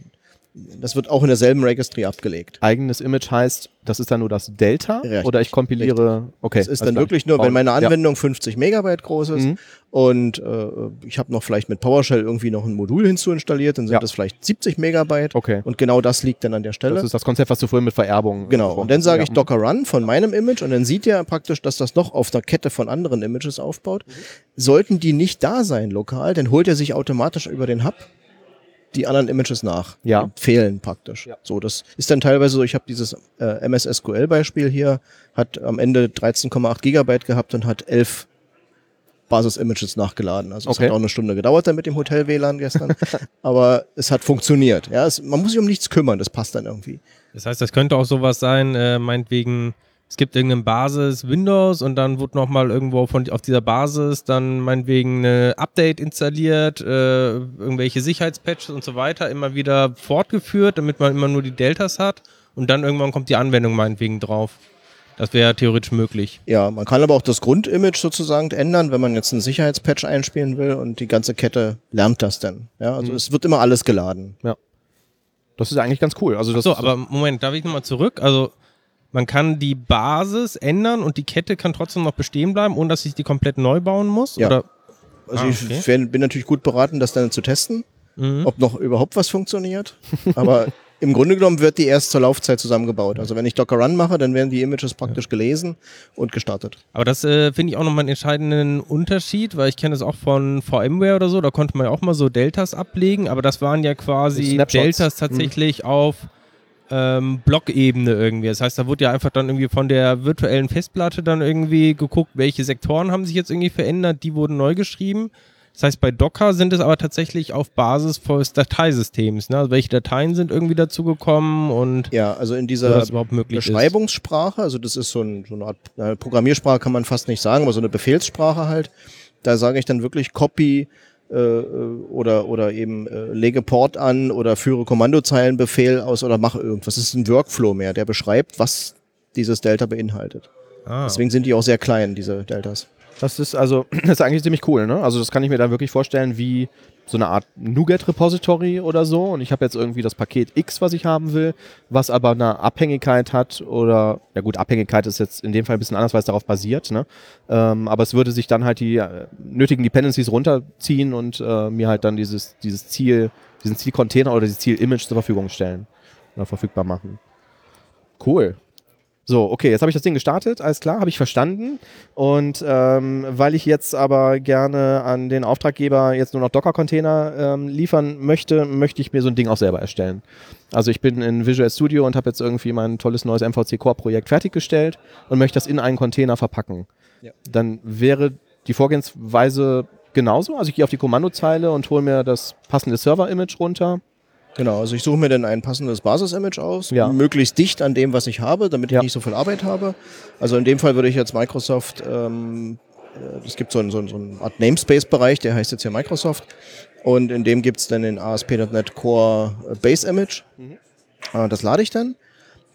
Das wird auch in derselben Registry abgelegt. Eigenes Image heißt, das ist dann nur das Delta Richtig, oder ich kompiliere. Okay. Das ist alles dann wirklich nur, wenn meine Ja. Anwendung 50 Megabyte groß ist Mhm. und äh, ich habe noch vielleicht mit PowerShell irgendwie noch ein Modul hinzuinstalliert, dann sind Ja. das vielleicht 70 Megabyte. Okay. Und genau das liegt dann an der Stelle. Das ist das Konzept, was du vorhin mit Vererbung. Genau, und dann sage ich Ja. Docker Run von meinem Image und dann sieht er praktisch, dass das noch auf der Kette von anderen Images aufbaut. Mhm. Sollten die nicht da sein lokal, dann holt er sich automatisch über den Hub die anderen Images nach. Ja. Die fehlen praktisch. Ja. So, das ist dann teilweise so, ich habe dieses äh, MS SQL Beispiel hier, hat am Ende 13,8 Gigabyte gehabt und hat 11 Basis-Images nachgeladen. Also es Okay. hat auch eine Stunde gedauert dann mit dem Hotel WLAN gestern, (laughs) aber es hat funktioniert. Ja, es, man muss sich um nichts kümmern, das passt dann irgendwie. Das heißt, das könnte auch sowas sein, äh, meinetwegen, es gibt irgendeine Basis Windows und dann wird nochmal irgendwo von, auf dieser Basis dann meinetwegen eine Update installiert, äh, irgendwelche Sicherheitspatches und so weiter immer wieder fortgeführt, damit man immer nur die Deltas hat und dann irgendwann kommt die Anwendung meinetwegen drauf. Das wäre theoretisch möglich. Ja, man kann aber auch das Grundimage sozusagen ändern, wenn man jetzt einen Sicherheitspatch einspielen will und die ganze Kette lernt das dann. Ja, also es wird immer alles geladen. Das ist eigentlich ganz cool. Also das So, aber Moment, darf ich nochmal zurück? Also man kann die Basis ändern und die Kette kann trotzdem noch bestehen bleiben, ohne dass ich die komplett neu bauen muss? Ja. Oder? Also Ah, ich okay. wär- bin natürlich gut beraten, das dann zu testen, Mhm. ob noch überhaupt was funktioniert. Aber (laughs) im Grunde genommen wird die erst zur Laufzeit zusammengebaut. Also wenn ich Docker Run mache, dann werden die Images praktisch gelesen und gestartet. Aber das äh, finde ich auch nochmal einen entscheidenden Unterschied, weil ich kenne es auch von VMware oder so, da konnte man ja auch mal so Deltas ablegen, aber das waren ja quasi. Deltas tatsächlich auf ähm, Blockebene irgendwie. Das heißt, da wurde ja einfach dann irgendwie von der virtuellen Festplatte dann irgendwie geguckt, welche Sektoren haben sich jetzt irgendwie verändert, die wurden neu geschrieben. Das heißt, bei Docker sind es aber tatsächlich auf Basis des Dateisystems. Ne? Also welche Dateien sind irgendwie dazugekommen und Ja, also in dieser. Beschreibungssprache, also das ist so, ein, so eine Art äh, Programmiersprache, kann man fast nicht sagen, aber so eine Befehlssprache halt. Da sage ich dann wirklich Copy oder, oder eben äh, lege Port an oder führe Kommandozeilenbefehl aus oder mache irgendwas. Das ist ein Workflow mehr, der beschreibt, was dieses Delta beinhaltet. Ah. Deswegen sind die auch sehr klein, diese Deltas. Das ist also, (clears throat) das ist eigentlich ziemlich cool, ne? Also das kann ich mir da wirklich vorstellen wie so eine Art NuGet-Repository oder so. Und ich habe jetzt irgendwie das Paket X, was ich haben will, was aber eine Abhängigkeit hat oder, ja gut, Abhängigkeit ist jetzt in dem Fall ein bisschen anders, weil es darauf basiert, ne? Ähm, aber es würde sich dann halt die äh, nötigen Dependencies runterziehen und äh, mir halt dann dieses, dieses Ziel, diesen Zielcontainer oder dieses Ziel-Image zur Verfügung stellen oder verfügbar machen. Cool. So, okay, jetzt habe ich das Ding gestartet, alles klar, habe ich verstanden. Und ähm, weil ich jetzt aber gerne an den Auftraggeber jetzt nur noch Docker-Container ähm, liefern möchte, möchte ich mir so ein Ding auch selber erstellen. Also ich bin in Visual Studio und habe jetzt irgendwie mein tolles neues MVC Core-Projekt fertiggestellt und möchte das in einen Container verpacken. Ja. Dann wäre die Vorgehensweise genauso. Also ich gehe auf die Kommandozeile und hole mir das passende Server-Image runter. Genau, also ich suche mir dann ein passendes Basis-Image aus, Ja. möglichst dicht an dem, was ich habe, damit Ja. ich nicht so viel Arbeit habe. Also in dem Fall würde ich jetzt Microsoft, ähm, äh, es gibt so einen, so einen, Art Namespace-Bereich, der heißt jetzt hier Microsoft. Und in dem gibt es dann den ASP.NET Core äh, Base Image. Äh, das lade ich dann.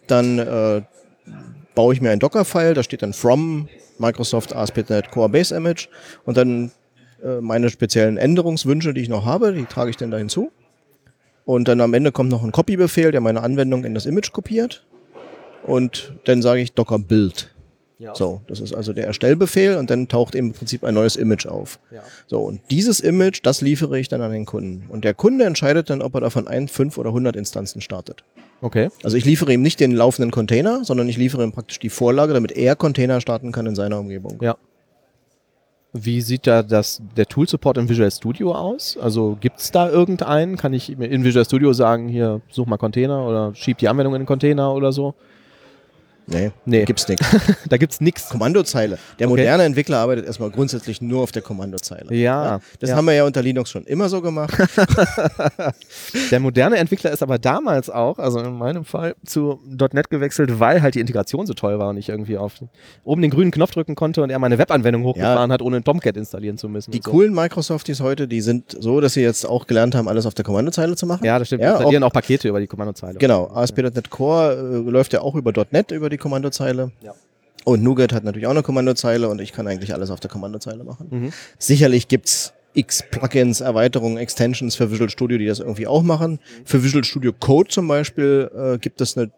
Dann äh, baue ich mir ein Docker-File, da steht dann from Microsoft ASP.NET Core Base Image. Und dann äh, meine speziellen Änderungswünsche, die ich noch habe, die trage ich dann da hinzu. Und dann am Ende kommt noch ein Copy-Befehl, der meine Anwendung in das Image kopiert. Und dann sage ich Docker Build. So, das ist also der Erstellbefehl und dann taucht im Prinzip ein neues Image auf. Ja. So, und dieses Image, das liefere ich dann an den Kunden. Und der Kunde entscheidet dann, ob er davon ein, fünf oder 100 Instanzen startet. Okay. Also ich liefere ihm nicht den laufenden Container, sondern ich liefere ihm praktisch die Vorlage, damit er Container starten kann in seiner Umgebung. Ja. Wie sieht da das, der Tool-Support in Visual Studio aus? Also gibt es da irgendeinen? Kann ich in Visual Studio sagen, hier, such mal Container oder schieb die Anwendung in den Container oder so? Nee, Nee. gibt's nichts. (laughs) da gibt's nichts. Kommandozeile. Der Okay. moderne Entwickler arbeitet erstmal grundsätzlich nur auf der Kommandozeile. Ja, Das ja. haben wir ja unter Linux schon immer so gemacht. (laughs) Der moderne Entwickler ist aber damals auch, also in meinem Fall, zu .NET gewechselt, weil halt die Integration so toll war und ich irgendwie auf oben den grünen Knopf drücken konnte und er meine Webanwendung hochgefahren hat, ohne Tomcat installieren zu müssen. Die so. coolen Microsofties heute, die sind so, dass sie jetzt auch gelernt haben, alles auf der Kommandozeile zu machen. Ja, das stimmt. Ja, Ja, installieren auch, Pakete über die Kommandozeile. Genau, ASP.NET Core äh, läuft ja auch über .NET, über die Kommandozeile. Ja. Und NuGet hat natürlich auch eine Kommandozeile und ich kann eigentlich alles auf der Kommandozeile machen. Mhm. Sicherlich gibt's x Plugins, Erweiterungen, Extensions für Visual Studio, die das irgendwie auch machen. Für Visual Studio Code zum Beispiel äh, gibt es eine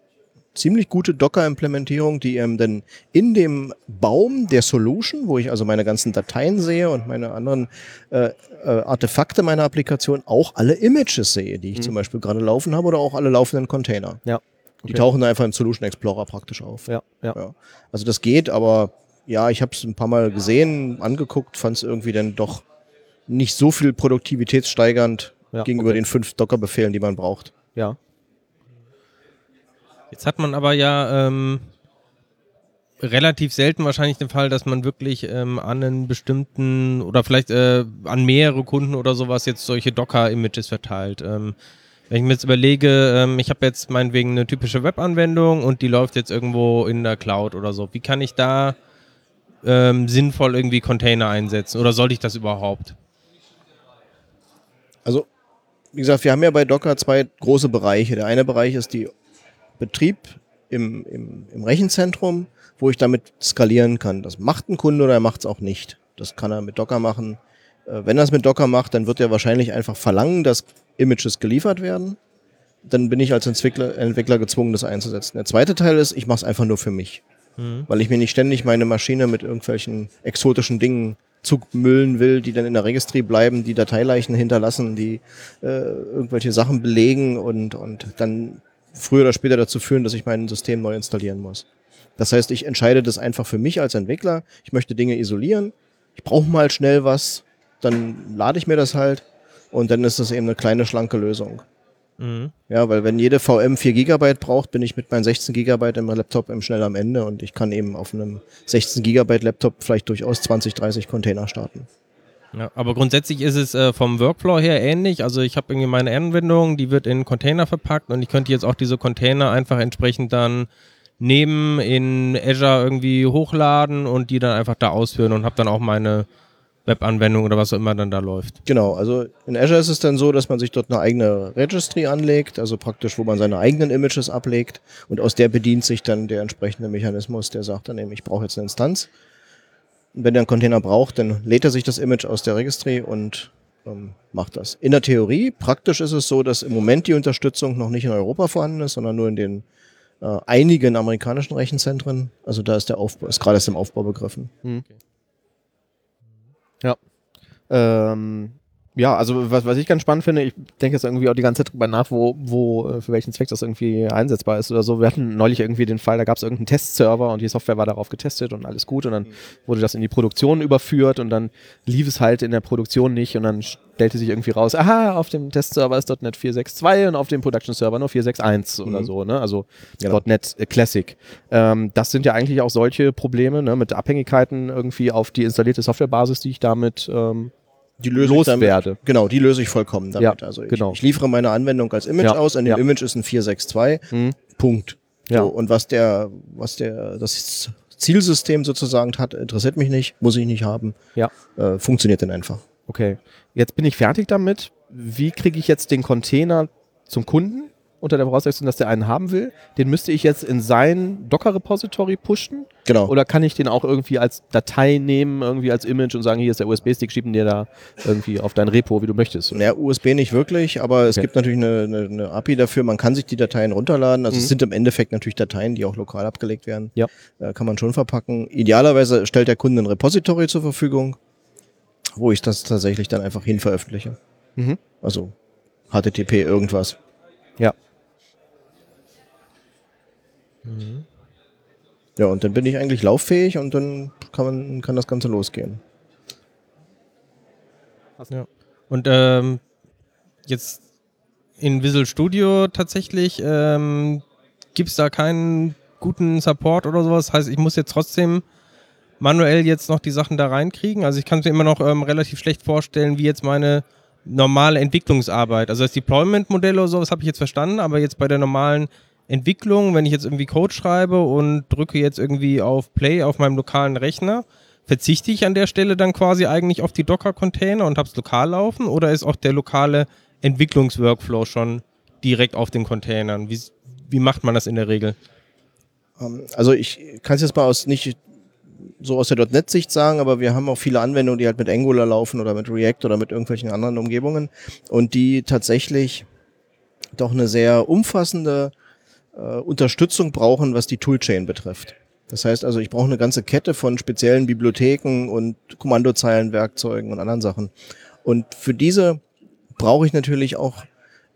ziemlich gute Docker-Implementierung, die eben dann in dem Baum der Solution, wo ich also meine ganzen Dateien sehe und meine anderen äh, äh, Artefakte meiner Applikation, auch alle Images sehe, die ich zum Beispiel gerade laufen habe oder auch alle laufenden Container. Ja. Die Okay. tauchen da einfach im Solution Explorer praktisch auf. Ja, ja. Ja. Also das geht, aber ja, ich habe es ein paar Mal gesehen, angeguckt, fand es irgendwie dann doch nicht so viel produktivitätssteigernd Ja, gegenüber okay. den fünf Docker-Befehlen, die man braucht. ja. Jetzt hat man aber ja ähm, relativ selten wahrscheinlich den Fall, dass man wirklich ähm, an einen bestimmten oder vielleicht äh, an mehrere Kunden oder sowas jetzt solche Docker-Images verteilt. Ähm, wenn ich mir jetzt überlege, ähm, ich habe jetzt meinetwegen eine typische Webanwendung und die läuft jetzt irgendwo in der Cloud oder so. Wie kann ich da ähm, sinnvoll irgendwie Container einsetzen oder sollte ich das überhaupt? Also, wie gesagt, wir haben ja bei Docker zwei große Bereiche. Der eine Bereich ist die Betrieb im, im, im Rechenzentrum, wo ich damit skalieren kann. Das macht ein Kunde oder er macht es auch nicht. Das kann er mit Docker machen. Äh, Wenn er es mit Docker macht, dann wird er wahrscheinlich einfach verlangen, dass Images geliefert werden. Dann bin ich als Entwickler, Entwickler gezwungen, das einzusetzen. Der zweite Teil ist, ich mache es einfach nur für mich. Weil ich mir nicht ständig meine Maschine mit irgendwelchen exotischen Dingen zumüllen will, die dann in der Registry bleiben, die Dateileichen hinterlassen, die äh, irgendwelche Sachen belegen und, und dann früher oder später dazu führen, dass ich mein System neu installieren muss. Das heißt, ich entscheide das einfach für mich als Entwickler. Ich möchte Dinge isolieren. Ich brauche mal schnell was, dann lade ich mir das halt und dann ist das eben eine kleine, schlanke Lösung. Mhm. Ja, weil wenn jede VM 4 Gigabyte braucht, bin ich mit meinen 16 Gigabyte im Laptop eben schnell am Ende und ich kann eben auf einem 16 Gigabyte Laptop vielleicht durchaus 20, 30 Container starten. Ja, aber grundsätzlich ist es äh, vom Workflow her ähnlich. Also ich habe irgendwie meine Anwendung, die wird in Container verpackt und ich könnte jetzt auch diese Container einfach entsprechend dann nehmen, in Azure irgendwie hochladen und die dann einfach da ausführen und habe dann auch meine Webanwendung oder was auch immer dann da läuft. Genau, also in Azure ist es dann so, dass man sich dort eine eigene Registry anlegt, also praktisch, wo man seine eigenen Images ablegt und aus der bedient sich dann der entsprechende Mechanismus, der sagt dann eben, ich brauche jetzt eine Instanz. Und wenn der einen Container braucht, dann lädt er sich das Image aus der Registry und ähm, macht das. In der Theorie, praktisch ist es so, dass im Moment die Unterstützung noch nicht in Europa vorhanden ist, sondern nur in den äh, einigen amerikanischen Rechenzentren. Also da ist der Aufbau, ist gerade erst im Aufbau begriffen. Ja. Ähm, ja, also was, was ich ganz spannend finde, ich denke jetzt irgendwie auch die ganze Zeit drüber nach, wo, wo, äh, für welchen Zweck das irgendwie einsetzbar ist oder so. Wir hatten neulich irgendwie den Fall, da gab es irgendeinen Testserver und die Software war darauf getestet und alles gut und dann wurde das in die Produktion überführt und dann lief es halt in der Produktion nicht und dann stellte sich irgendwie raus, aha, auf dem Testserver ist .NET 4.6.2 und auf dem Production Server nur 4.6.1 oder Mhm. so, ne? Also Genau. .NET Classic. Ähm, das sind ja eigentlich auch solche Probleme, ne, mit Abhängigkeiten irgendwie auf die installierte Softwarebasis, die ich damit ähm, Die löse ich loswerde. damit, Genau, die löse ich vollkommen damit. Ja, also ich, genau. ich liefere meine Anwendung als Image Ja, aus, an dem ja. Image ist ein 462, Hm. Punkt. Ja. So, und was der, was der, das Zielsystem sozusagen hat, interessiert mich nicht, muss ich nicht haben. Ja. Äh, funktioniert denn einfach. Okay. Jetzt bin ich fertig damit. Wie kriege ich jetzt den Container zum Kunden? Unter der Voraussetzung, dass der einen haben will. Den müsste ich jetzt in sein Docker-Repository pushen? Genau. Oder kann ich den auch irgendwie als Datei nehmen, irgendwie als Image und sagen, hier ist der USB-Stick, schieben dir da irgendwie auf dein Repo, wie du möchtest? Naja, USB nicht wirklich, aber es Okay. gibt natürlich eine, eine, eine API dafür. Man kann sich die Dateien runterladen. Also Mhm. es sind im Endeffekt natürlich Dateien, die auch lokal abgelegt werden. Ja. Äh, kann man schon verpacken. Idealerweise stellt der Kunde ein Repository zur Verfügung, wo ich das tatsächlich dann einfach hin veröffentliche. Mhm. Also HTTP irgendwas. Ja. Ja, und dann bin ich eigentlich lauffähig und dann kann man kann das Ganze losgehen. Und ähm, jetzt in Visual Studio tatsächlich ähm, gibt es da keinen guten Support oder sowas. Heißt, ich muss jetzt trotzdem manuell jetzt noch die Sachen da reinkriegen. Also ich kann es mir immer noch ähm, relativ schlecht vorstellen, wie jetzt meine normale Entwicklungsarbeit. Also das Deployment-Modell oder sowas habe ich jetzt verstanden, aber jetzt bei der normalen Entwicklung, wenn ich jetzt irgendwie Code schreibe und drücke jetzt irgendwie auf Play auf meinem lokalen Rechner, verzichte ich an der Stelle dann quasi eigentlich auf die Docker-Container und habe es lokal laufen oder ist auch der lokale Entwicklungsworkflow schon direkt auf den Containern? Wie, wie macht man das in der Regel? Ähm, Also ich kann es jetzt mal aus nicht so aus der .NET-Sicht sagen, aber wir haben auch viele Anwendungen, die halt mit Angular laufen oder mit React oder mit irgendwelchen anderen Umgebungen und die tatsächlich doch eine sehr umfassende äh, Unterstützung brauchen, was die Toolchain betrifft. Das heißt also, ich brauche eine ganze Kette von speziellen Bibliotheken und Kommandozeilenwerkzeugen und anderen Sachen. Und für diese brauche ich natürlich auch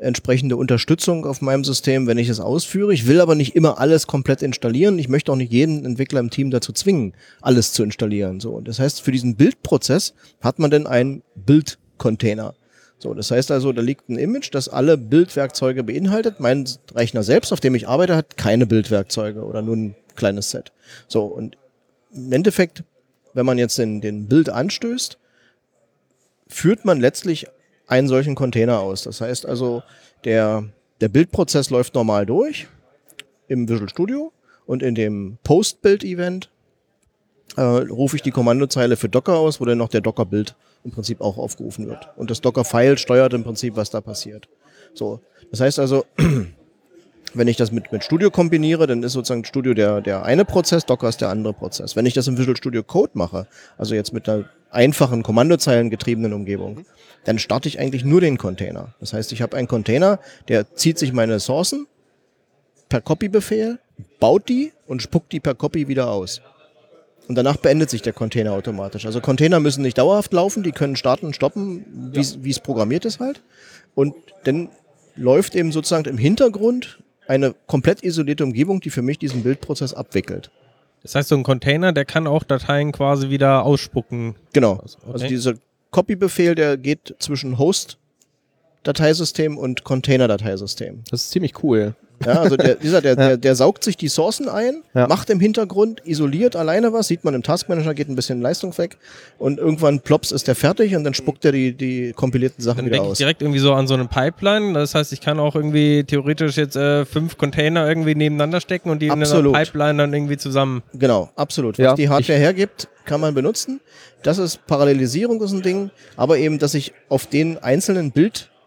entsprechende Unterstützung auf meinem System, wenn ich es ausführe. Ich will aber nicht immer alles komplett installieren. Ich möchte auch nicht jeden Entwickler im Team dazu zwingen, alles zu installieren. So, und das heißt, für diesen Bildprozess hat man dann einen Bildcontainer. So, das heißt also, da liegt ein Image, das alle Bildwerkzeuge beinhaltet. Mein Rechner selbst, auf dem ich arbeite, hat keine Bildwerkzeuge oder nur ein kleines Set. So, und im Endeffekt, wenn man jetzt den, den Bild anstößt, führt man letztlich einen solchen Container aus. Das heißt also, der, der Bildprozess läuft normal durch im Visual Studio und in dem Post-Build-Event äh, rufe ich die Kommandozeile für Docker aus, wo dann noch der Docker-Bild im Prinzip auch aufgerufen wird. Und das Docker-File steuert im Prinzip, was da passiert. So, das heißt also, (clears throat) wenn ich das mit, mit Studio kombiniere, dann ist sozusagen Studio der, der eine Prozess, Docker ist der andere Prozess. Wenn ich das im Visual Studio Code mache, also jetzt mit einer einfachen Kommandozeilen getriebenen Umgebung, dann starte ich eigentlich nur den Container. Das heißt, ich habe einen Container, der zieht sich meine Sourcen per Copy-Befehl, baut die und spuckt die per Copy wieder aus. Und danach beendet sich der Container automatisch. Also Container müssen nicht dauerhaft laufen, die können starten und stoppen, wie es programmiert ist halt. Und dann läuft eben sozusagen im Hintergrund eine komplett isolierte Umgebung, die für mich diesen Bildprozess abwickelt. Das heißt, so ein Container, der kann auch Dateien quasi wieder ausspucken. Genau. Okay. Also dieser Copy-Befehl, der geht zwischen Host-Dateisystem und Container-Dateisystem. Das ist ziemlich cool. Ja, also der, dieser, der, der, der saugt sich die Sourcen ein, Ja. macht im Hintergrund, isoliert alleine was, sieht man im Taskmanager, geht ein bisschen Leistung weg und irgendwann plops ist der fertig und dann spuckt er die, die kompilierten Sachen Dann wieder denke ich aus. direkt irgendwie so an so eine Pipeline. Das heißt, ich kann auch irgendwie theoretisch jetzt äh, fünf Container irgendwie nebeneinander stecken und die Absolut. in einer Pipeline dann irgendwie zusammen. Genau, absolut. Was Ja, die Hardware hergibt, kann man benutzen. Das ist Parallelisierung ist ein Ding, aber eben, dass ich auf den einzelnen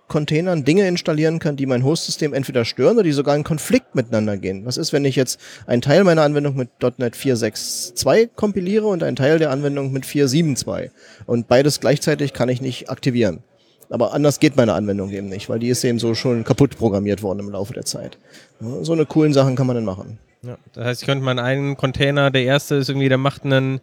Bildcontainern Dinge installieren kann, die mein Hostsystem entweder stören oder die sogar in Konflikt miteinander gehen. Was ist, wenn ich jetzt einen Teil meiner Anwendung mit .NET 4.6.2 kompiliere und einen Teil der Anwendung mit 4.7.2 und beides gleichzeitig kann ich nicht aktivieren. Aber anders geht meine Anwendung eben nicht, weil die ist eben so schon kaputt programmiert worden im Laufe der Zeit. So eine coolen Sachen kann man dann machen. Ja. Das heißt, ich könnte meinen einen Container, der erste ist irgendwie, der macht einen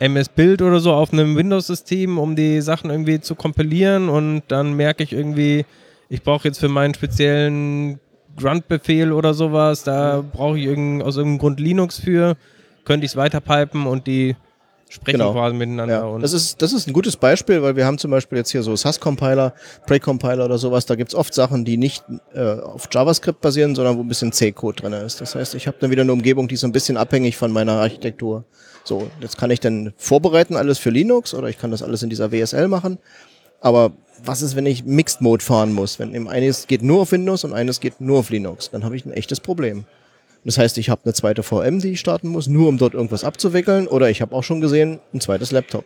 MS-Bild oder so auf einem Windows-System, um die Sachen irgendwie zu kompilieren und dann merke ich irgendwie, ich brauche jetzt für meinen speziellen Grunt-Befehl oder sowas, da brauche ich irgend, aus irgendeinem Grund Linux für, könnte ich es weiterpipen und die sprechen Genau. quasi miteinander. Ja, und das ist, das ist ein gutes Beispiel, weil wir haben zum Beispiel jetzt hier so SAS-Compiler, Precompiler oder sowas, da gibt's oft Sachen, die nicht äh, auf JavaScript basieren, sondern wo ein bisschen C-Code drin ist. Das heißt, ich habe dann wieder eine Umgebung, die ist ein bisschen abhängig von meiner Architektur. So, jetzt kann ich dann vorbereiten alles für Linux oder ich kann das alles in dieser WSL machen. Aber was ist, wenn ich Mixed Mode fahren muss? Wenn eben eines geht nur auf Windows und eines geht nur auf Linux, dann habe ich ein echtes Problem. Das heißt, ich habe eine zweite VM, die ich starten muss, nur um dort irgendwas abzuwickeln, oder ich habe auch schon gesehen, ein zweites Laptop.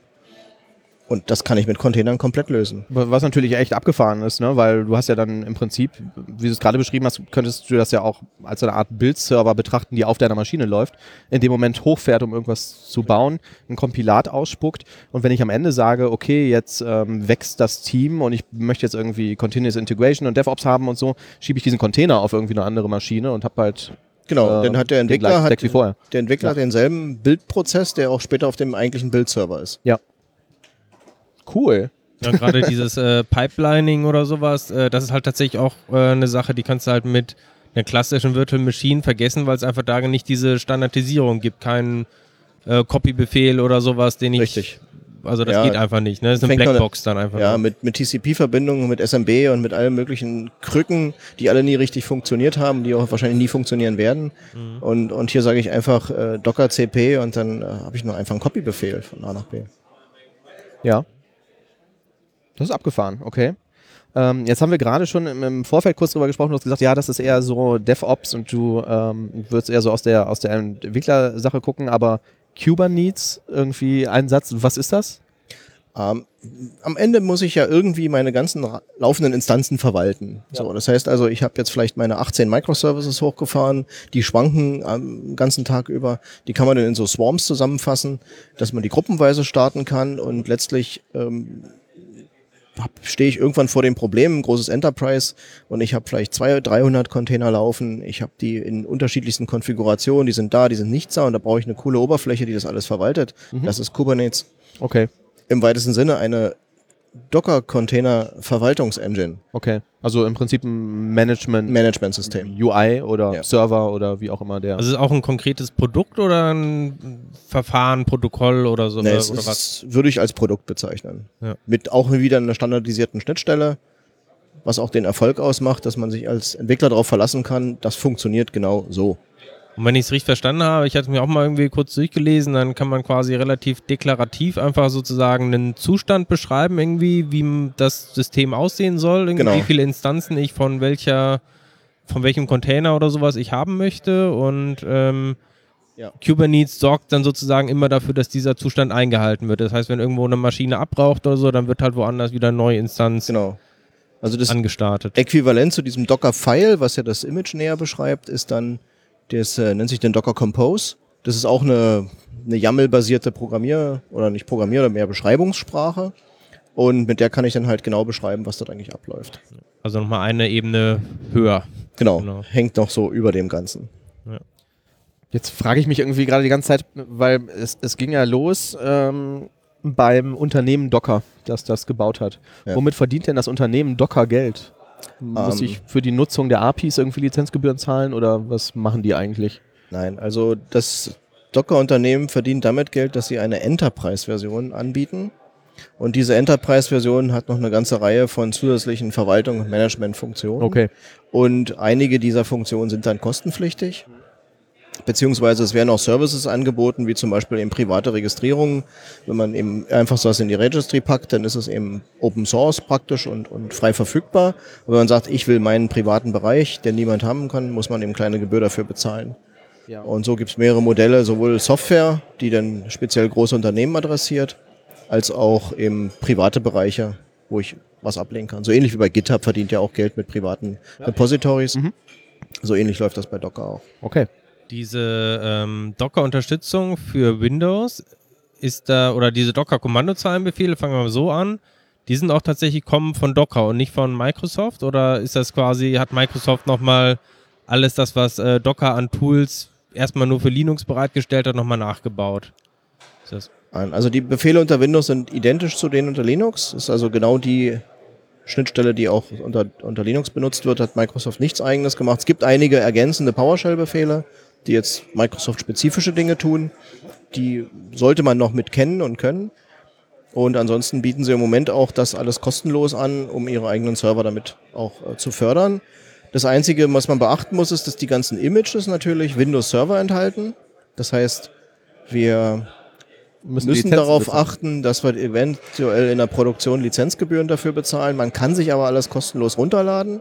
Und das kann ich mit Containern komplett lösen. Was natürlich echt abgefahren ist, ne? weil du hast ja dann im Prinzip, wie du es gerade beschrieben hast, könntest du das ja auch als eine Art Bildserver betrachten, die auf deiner Maschine läuft, in dem Moment hochfährt, um irgendwas zu bauen, ein Kompilat ausspuckt und wenn ich am Ende sage, okay, jetzt ähm, wächst das Team und ich möchte jetzt irgendwie Continuous Integration und DevOps haben und so, schiebe ich diesen Container auf irgendwie eine andere Maschine und habe halt Genau, äh, dann hat der den Entwickler, gleichen hat, Stack wie vorher. der Entwickler hat denselben Bildprozess, der auch später auf dem eigentlichen Bildserver ist. Ja. Cool. Ja, gerade dieses äh, Pipelining oder sowas, äh, das ist halt tatsächlich auch äh, eine Sache, die kannst du halt mit einer klassischen Virtual Machine vergessen, weil es einfach da nicht diese Standardisierung gibt. Keinen äh, Copy-Befehl oder sowas, den ich. Richtig. Also das Ja, geht einfach nicht. Ne? Das ist eine Blackbox dann einfach. Ja, mit, mit TCP-Verbindungen, mit SMB und mit allen möglichen Krücken, die alle nie richtig funktioniert haben, die auch wahrscheinlich nie funktionieren werden. Mhm. Und, und hier sage ich einfach äh, Docker CP und dann äh, habe ich nur einfach einen Copy-Befehl von A nach B. Ja. Das ist abgefahren, okay. Ähm, jetzt haben wir gerade schon im, im Vorfeld kurz drüber gesprochen, du hast gesagt, ja, das ist eher so DevOps und du ähm, würdest eher so aus der, aus der Entwicklersache gucken, aber Kubernetes irgendwie ein Satz, was ist das? Ähm, am Ende muss ich ja irgendwie meine ganzen laufenden Instanzen verwalten. So, das heißt also, ich habe jetzt vielleicht meine 18 Microservices hochgefahren, die schwanken am ganzen Tag über. Die kann man dann in so Swarms zusammenfassen, dass man die gruppenweise starten kann und letztlich ähm, stehe ich irgendwann vor dem Problem, ein großes Enterprise und ich habe vielleicht 200, 300 Container laufen. Ich habe die in unterschiedlichsten Konfigurationen, die sind da, die sind nicht da und da brauche ich eine coole Oberfläche, die das alles verwaltet. Das ist Kubernetes Okay, im weitesten Sinne eine Docker-Container-Verwaltungsengine, okay. Also im Prinzip ein Management, Managementsystem. UI oder Ja. Server oder wie auch immer der. Also ist es auch ein konkretes Produkt oder ein Verfahren, Protokoll oder so? Nee, oder, es oder ist, was? würde ich als Produkt bezeichnen. Ja. Mit auch wieder einer standardisierten Schnittstelle, was auch den Erfolg ausmacht, dass man sich als Entwickler darauf verlassen kann, das funktioniert genau so. Und wenn ich es richtig verstanden habe, ich hatte mir auch mal irgendwie kurz durchgelesen, dann kann man quasi relativ deklarativ einfach sozusagen einen Zustand beschreiben, irgendwie, wie das System aussehen soll, irgendwie, Genau. wie viele Instanzen ich von welcher, von welchem Container oder sowas ich haben möchte und ähm, Ja. Kubernetes sorgt dann sozusagen immer dafür, dass dieser Zustand eingehalten wird. Das heißt, wenn irgendwo eine Maschine abbraucht oder so, dann wird halt woanders wieder eine neue Instanz Genau. Also das angestartet. Äquivalent zu diesem Docker-File, was ja das Image näher beschreibt, ist dann, das äh, nennt sich den Docker Compose. Das ist auch eine, eine YAML-basierte Programmier- oder nicht Programmier- oder mehr Beschreibungssprache. Und mit der kann ich dann halt genau beschreiben, was dort eigentlich abläuft. Also nochmal eine Ebene höher. Genau, Genau. hängt noch so über dem Ganzen. Jetzt frage ich mich irgendwie gerade die ganze Zeit, weil es, es ging ja los ähm, beim Unternehmen Docker, das das gebaut hat. Ja. Womit verdient denn das Unternehmen Docker Geld? Muss Ähm. ich für die Nutzung der APIs irgendwie Lizenzgebühren zahlen oder was machen die eigentlich? Nein, also das Docker-Unternehmen verdient damit Geld, dass sie eine Enterprise-Version anbieten. Und diese Enterprise-Version hat noch eine ganze Reihe von zusätzlichen Verwaltung- und Managementfunktionen. Okay. Und einige dieser Funktionen sind dann kostenpflichtig. Beziehungsweise es werden auch Services angeboten, wie zum Beispiel eben private Registrierungen. Wenn man eben einfach so was in die Registry packt, dann ist es eben Open Source praktisch und, und frei verfügbar. Und wenn man sagt, ich will meinen privaten Bereich, den niemand haben kann, muss man eben kleine Gebühr dafür bezahlen. Ja. Und so gibt es mehrere Modelle, sowohl Software, die dann speziell große Unternehmen adressiert, als auch eben private Bereiche, wo ich was ablehnen kann. So ähnlich wie bei GitHub verdient ja auch Geld mit privaten Repositories. So ähnlich läuft das bei Docker auch. Okay. Diese ähm, Docker-Unterstützung für Windows ist da, oder diese Docker-Kommandozeilenbefehle, fangen wir mal so an, die sind auch tatsächlich kommen von Docker und nicht von Microsoft? Oder ist das quasi, hat Microsoft nochmal alles das, was äh, Docker an Tools erstmal nur für Linux bereitgestellt hat, nochmal nachgebaut? Also die Befehle unter Windows sind identisch zu denen unter Linux. Ist also genau die Schnittstelle, die auch unter, unter Linux benutzt wird, hat Microsoft nichts eigenes gemacht. Es gibt einige ergänzende PowerShell-Befehle, die jetzt Microsoft-spezifische Dinge tun. Die sollte man noch mit kennen und können. Und ansonsten bieten sie im Moment auch das alles kostenlos an, um ihre eigenen Server damit auch äh, zu fördern. Das Einzige, was man beachten muss, ist, dass die ganzen Images natürlich Windows Server enthalten. Das heißt, wir müssen Lizenzen darauf bezahlen. achten, dass wir eventuell in der Produktion Lizenzgebühren dafür bezahlen. Man kann sich aber alles kostenlos runterladen.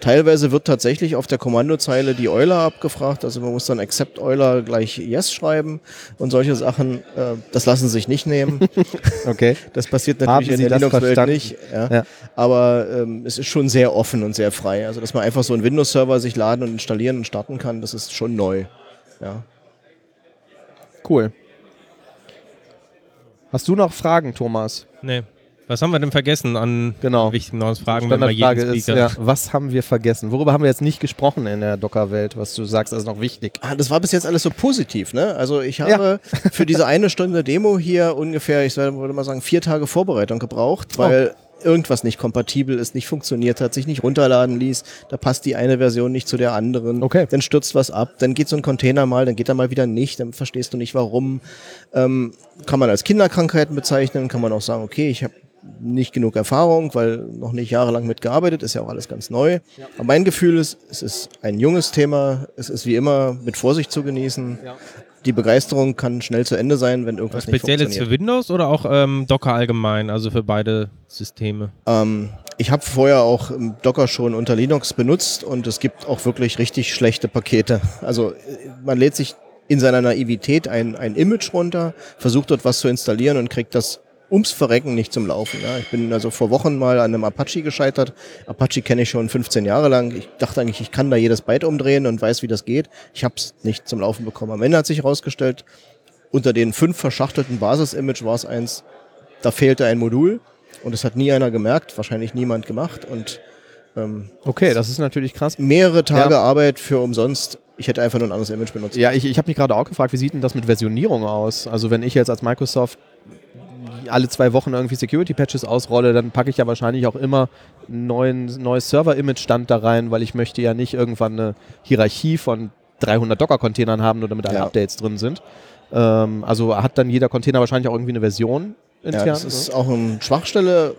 Teilweise wird tatsächlich auf der Kommandozeile die Euler abgefragt. Also man muss dann Accept Euler gleich Yes schreiben und solche Sachen. Äh, das lassen sich nicht nehmen. (laughs) Okay. Das passiert natürlich in der Linux-Welt nicht. Ja. Ja. Aber ähm, es ist schon sehr offen und sehr frei. Also dass man einfach so einen Windows-Server sich laden und installieren und starten kann, das ist schon neu. Ja. Cool. Hast du noch Fragen, Thomas? Nee. Was haben wir denn vergessen an Genau. wichtigen neuen Fragen, wenn Standardfrage jeden ist, ja, was haben wir vergessen? Worüber haben wir jetzt nicht gesprochen in der Docker-Welt, was du sagst, ist noch wichtig? Ah, das war bis jetzt alles so positiv, ne? Also ich habe für (laughs) diese eine Stunde Demo hier ungefähr, ich würde mal sagen, vier Tage Vorbereitung gebraucht, weil irgendwas nicht kompatibel ist, nicht funktioniert hat, sich nicht runterladen ließ, da passt die eine Version nicht zu der anderen, Okay. dann stürzt was ab, dann geht so ein Container mal, dann geht er mal wieder nicht, dann verstehst du nicht warum. Ähm, kann man als Kinderkrankheiten bezeichnen, kann man auch sagen, okay, ich habe nicht genug Erfahrung, weil noch nicht jahrelang mitgearbeitet, ist ja auch alles ganz neu. Aber mein Gefühl ist, es ist ein junges Thema, es ist wie immer mit Vorsicht zu genießen. Die Begeisterung kann schnell zu Ende sein, wenn irgendwas nicht Speziell jetzt funktioniert. für Windows oder auch ähm, Docker allgemein, also für beide Systeme? Ähm, ich habe vorher auch ähm, Docker schon unter Linux benutzt und es gibt auch wirklich richtig schlechte Pakete. Also äh, man lädt sich in seiner Naivität ein, ein Image runter, versucht dort was zu installieren und kriegt das ums Verrecken nicht zum Laufen. Ja. Ich bin also vor Wochen mal an einem Apache gescheitert. Apache kenne ich schon 15 Jahre lang. Ich dachte eigentlich, ich kann da jedes Byte umdrehen und weiß, wie das geht. Ich habe es nicht zum Laufen bekommen. Am Ende hat sich herausgestellt, unter den fünf verschachtelten Basis-Image war es eins, da fehlte ein Modul und es hat nie einer gemerkt, wahrscheinlich niemand gemacht und ähm, Okay, das ist natürlich krass. mehrere Tage Ja. Arbeit für umsonst. Ich hätte einfach nur ein anderes Image benutzt. Ja, ich, ich habe mich gerade auch gefragt, wie sieht denn das mit Versionierung aus? Also wenn ich jetzt als Microsoft alle zwei Wochen irgendwie Security-Patches ausrolle, dann packe ich ja wahrscheinlich auch immer ein neuen, neues Server-Image-Stand da rein, weil ich möchte ja nicht irgendwann eine Hierarchie von 300 Docker-Containern haben, nur damit alle Ja. Updates drin sind. Ähm, also hat dann jeder Container wahrscheinlich auch irgendwie eine Version intern? Ja, das ist auch eine Schwachstelle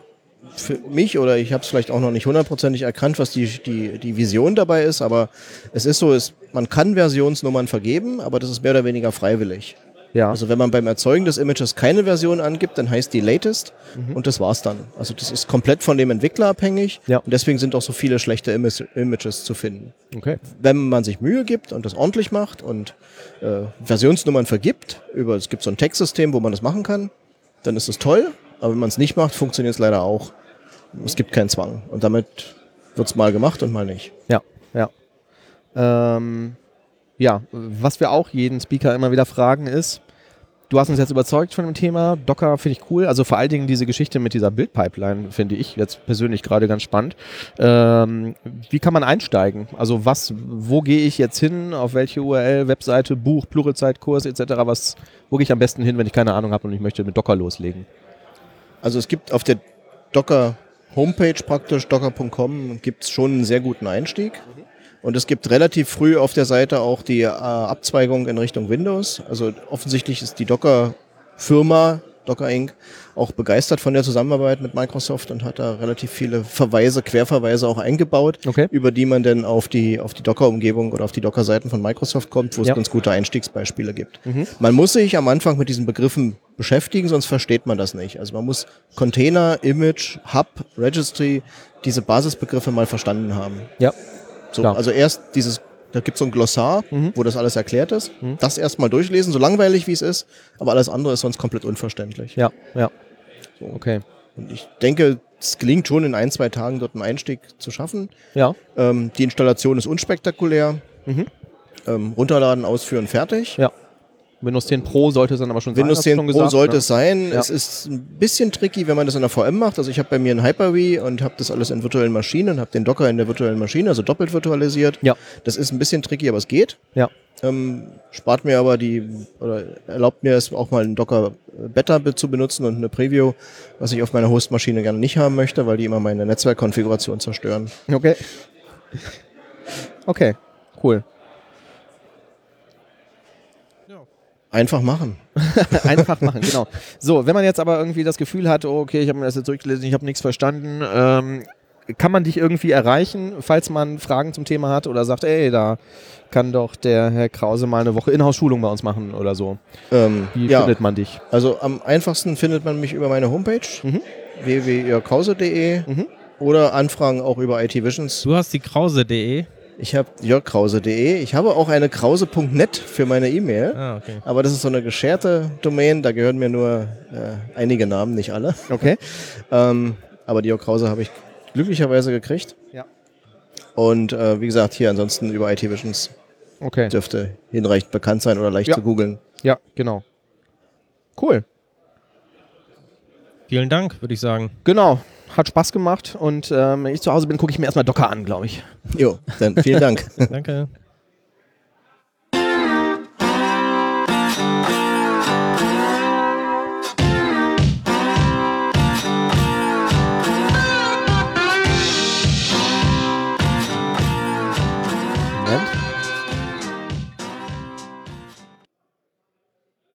für mich oder ich habe es vielleicht auch noch nicht hundertprozentig erkannt, was die, die, die Vision dabei ist, aber es ist so, es, man kann Versionsnummern vergeben, aber das ist mehr oder weniger freiwillig. Ja. Also wenn man beim Erzeugen des Images keine Version angibt, dann heißt die latest und das war's dann. Also das ist komplett von dem Entwickler abhängig Ja. und deswegen sind auch so viele schlechte Ima- Images zu finden. okay. Wenn man sich Mühe gibt und das ordentlich macht und äh, Versionsnummern vergibt, über es gibt so ein Textsystem, wo man das machen kann, dann ist es toll, aber wenn man es nicht macht, funktioniert es leider auch. Es gibt keinen Zwang und damit wird's mal gemacht und mal nicht. Ja, ja. Ähm, ja, was wir auch jeden Speaker immer wieder fragen ist, du hast uns jetzt überzeugt von dem Thema, Docker finde ich cool, also vor allen Dingen diese Geschichte mit dieser Build-Pipeline finde ich jetzt persönlich gerade ganz spannend. Ähm, wie kann man einsteigen? Also was, wo gehe ich jetzt hin, auf welche URL, Webseite, Buch, Pluralzeitkurs etc., was, wo gehe ich am besten hin, wenn ich keine Ahnung habe und ich möchte mit Docker loslegen? Also es gibt auf der Docker Homepage praktisch, docker.com, gibt's schon einen sehr guten Einstieg. Und es gibt relativ früh auf der Seite auch die äh, Abzweigung in Richtung Windows. Also offensichtlich ist die Docker-Firma Docker Inc., auch begeistert von der Zusammenarbeit mit Microsoft und hat da relativ viele Verweise, Querverweise auch eingebaut, Okay. über die man dann auf die, auf die Docker-Umgebung oder auf die Docker-Seiten von Microsoft kommt, wo es Ja. ganz gute Einstiegsbeispiele gibt. Man muss sich am Anfang mit diesen Begriffen beschäftigen, sonst versteht man das nicht. Also man muss Container, Image, Hub, Registry, diese Basisbegriffe mal verstanden haben. Ja. So, Klar. also erst dieses, da gibt es so ein Glossar, Mhm. wo das alles erklärt ist. Das erstmal durchlesen, so langweilig wie es ist, aber alles andere ist sonst komplett unverständlich. Ja, ja. Okay. Und ich denke, es gelingt schon in ein, zwei Tagen dort einen Einstieg zu schaffen. Ja. Ähm, die Installation ist unspektakulär. Mhm. Ähm, runterladen, ausführen, fertig. Ja. Windows 10 Pro sollte es dann aber schon Windows sein. 10 hast du Pro schon gesagt, sollte ne? es sein. Ja. Es ist ein bisschen tricky, wenn man das in der VM macht. Also ich habe bei mir ein Hyper-V und habe das alles in virtuellen Maschinen, habe den Docker in der virtuellen Maschine, also doppelt virtualisiert. Ja. Das ist ein bisschen tricky, aber es geht. Ja. Ähm, spart mir aber die, oder erlaubt mir es auch mal einen Docker Beta be- zu benutzen und eine Preview, was ich auf meiner Hostmaschine gerne nicht haben möchte, weil die immer meine Netzwerkkonfiguration zerstören. Okay. Okay, cool. Einfach machen. (laughs) Einfach machen, genau. So, wenn man jetzt aber irgendwie das Gefühl hat, oh, okay, ich habe mir das jetzt durchgelesen, ich habe nichts verstanden, ähm, kann man dich irgendwie erreichen, falls man Fragen zum Thema hat oder sagt, ey, da kann doch der Herr Krause mal eine Woche Inhouse-Schulung bei uns machen oder so. Ähm, Wie ja, findet man dich? also am einfachsten findet man mich über meine Homepage Mhm. www.jörgkrause.de Mhm. oder Anfragen auch über IT Visions. Du hast die krause.de. Ich habe jörgkrause.de. Ich habe auch eine krause.net für meine E-Mail. Ah, okay. Aber das ist so eine gescherte Domain, da gehören mir nur äh, einige Namen, nicht alle. Okay. Ähm, aber die Jörg Krause habe ich glücklicherweise gekriegt. Ja. Und äh, wie gesagt, hier ansonsten über IT Visions Okay. dürfte hinreichend bekannt sein oder leicht Ja. zu googeln. Ja, genau. Cool. Vielen Dank, würde ich sagen. Genau. Hat Spaß gemacht und ähm, wenn ich zu Hause bin, gucke ich mir erstmal Docker an, glaube ich. Jo, dann vielen Dank. (laughs) Danke.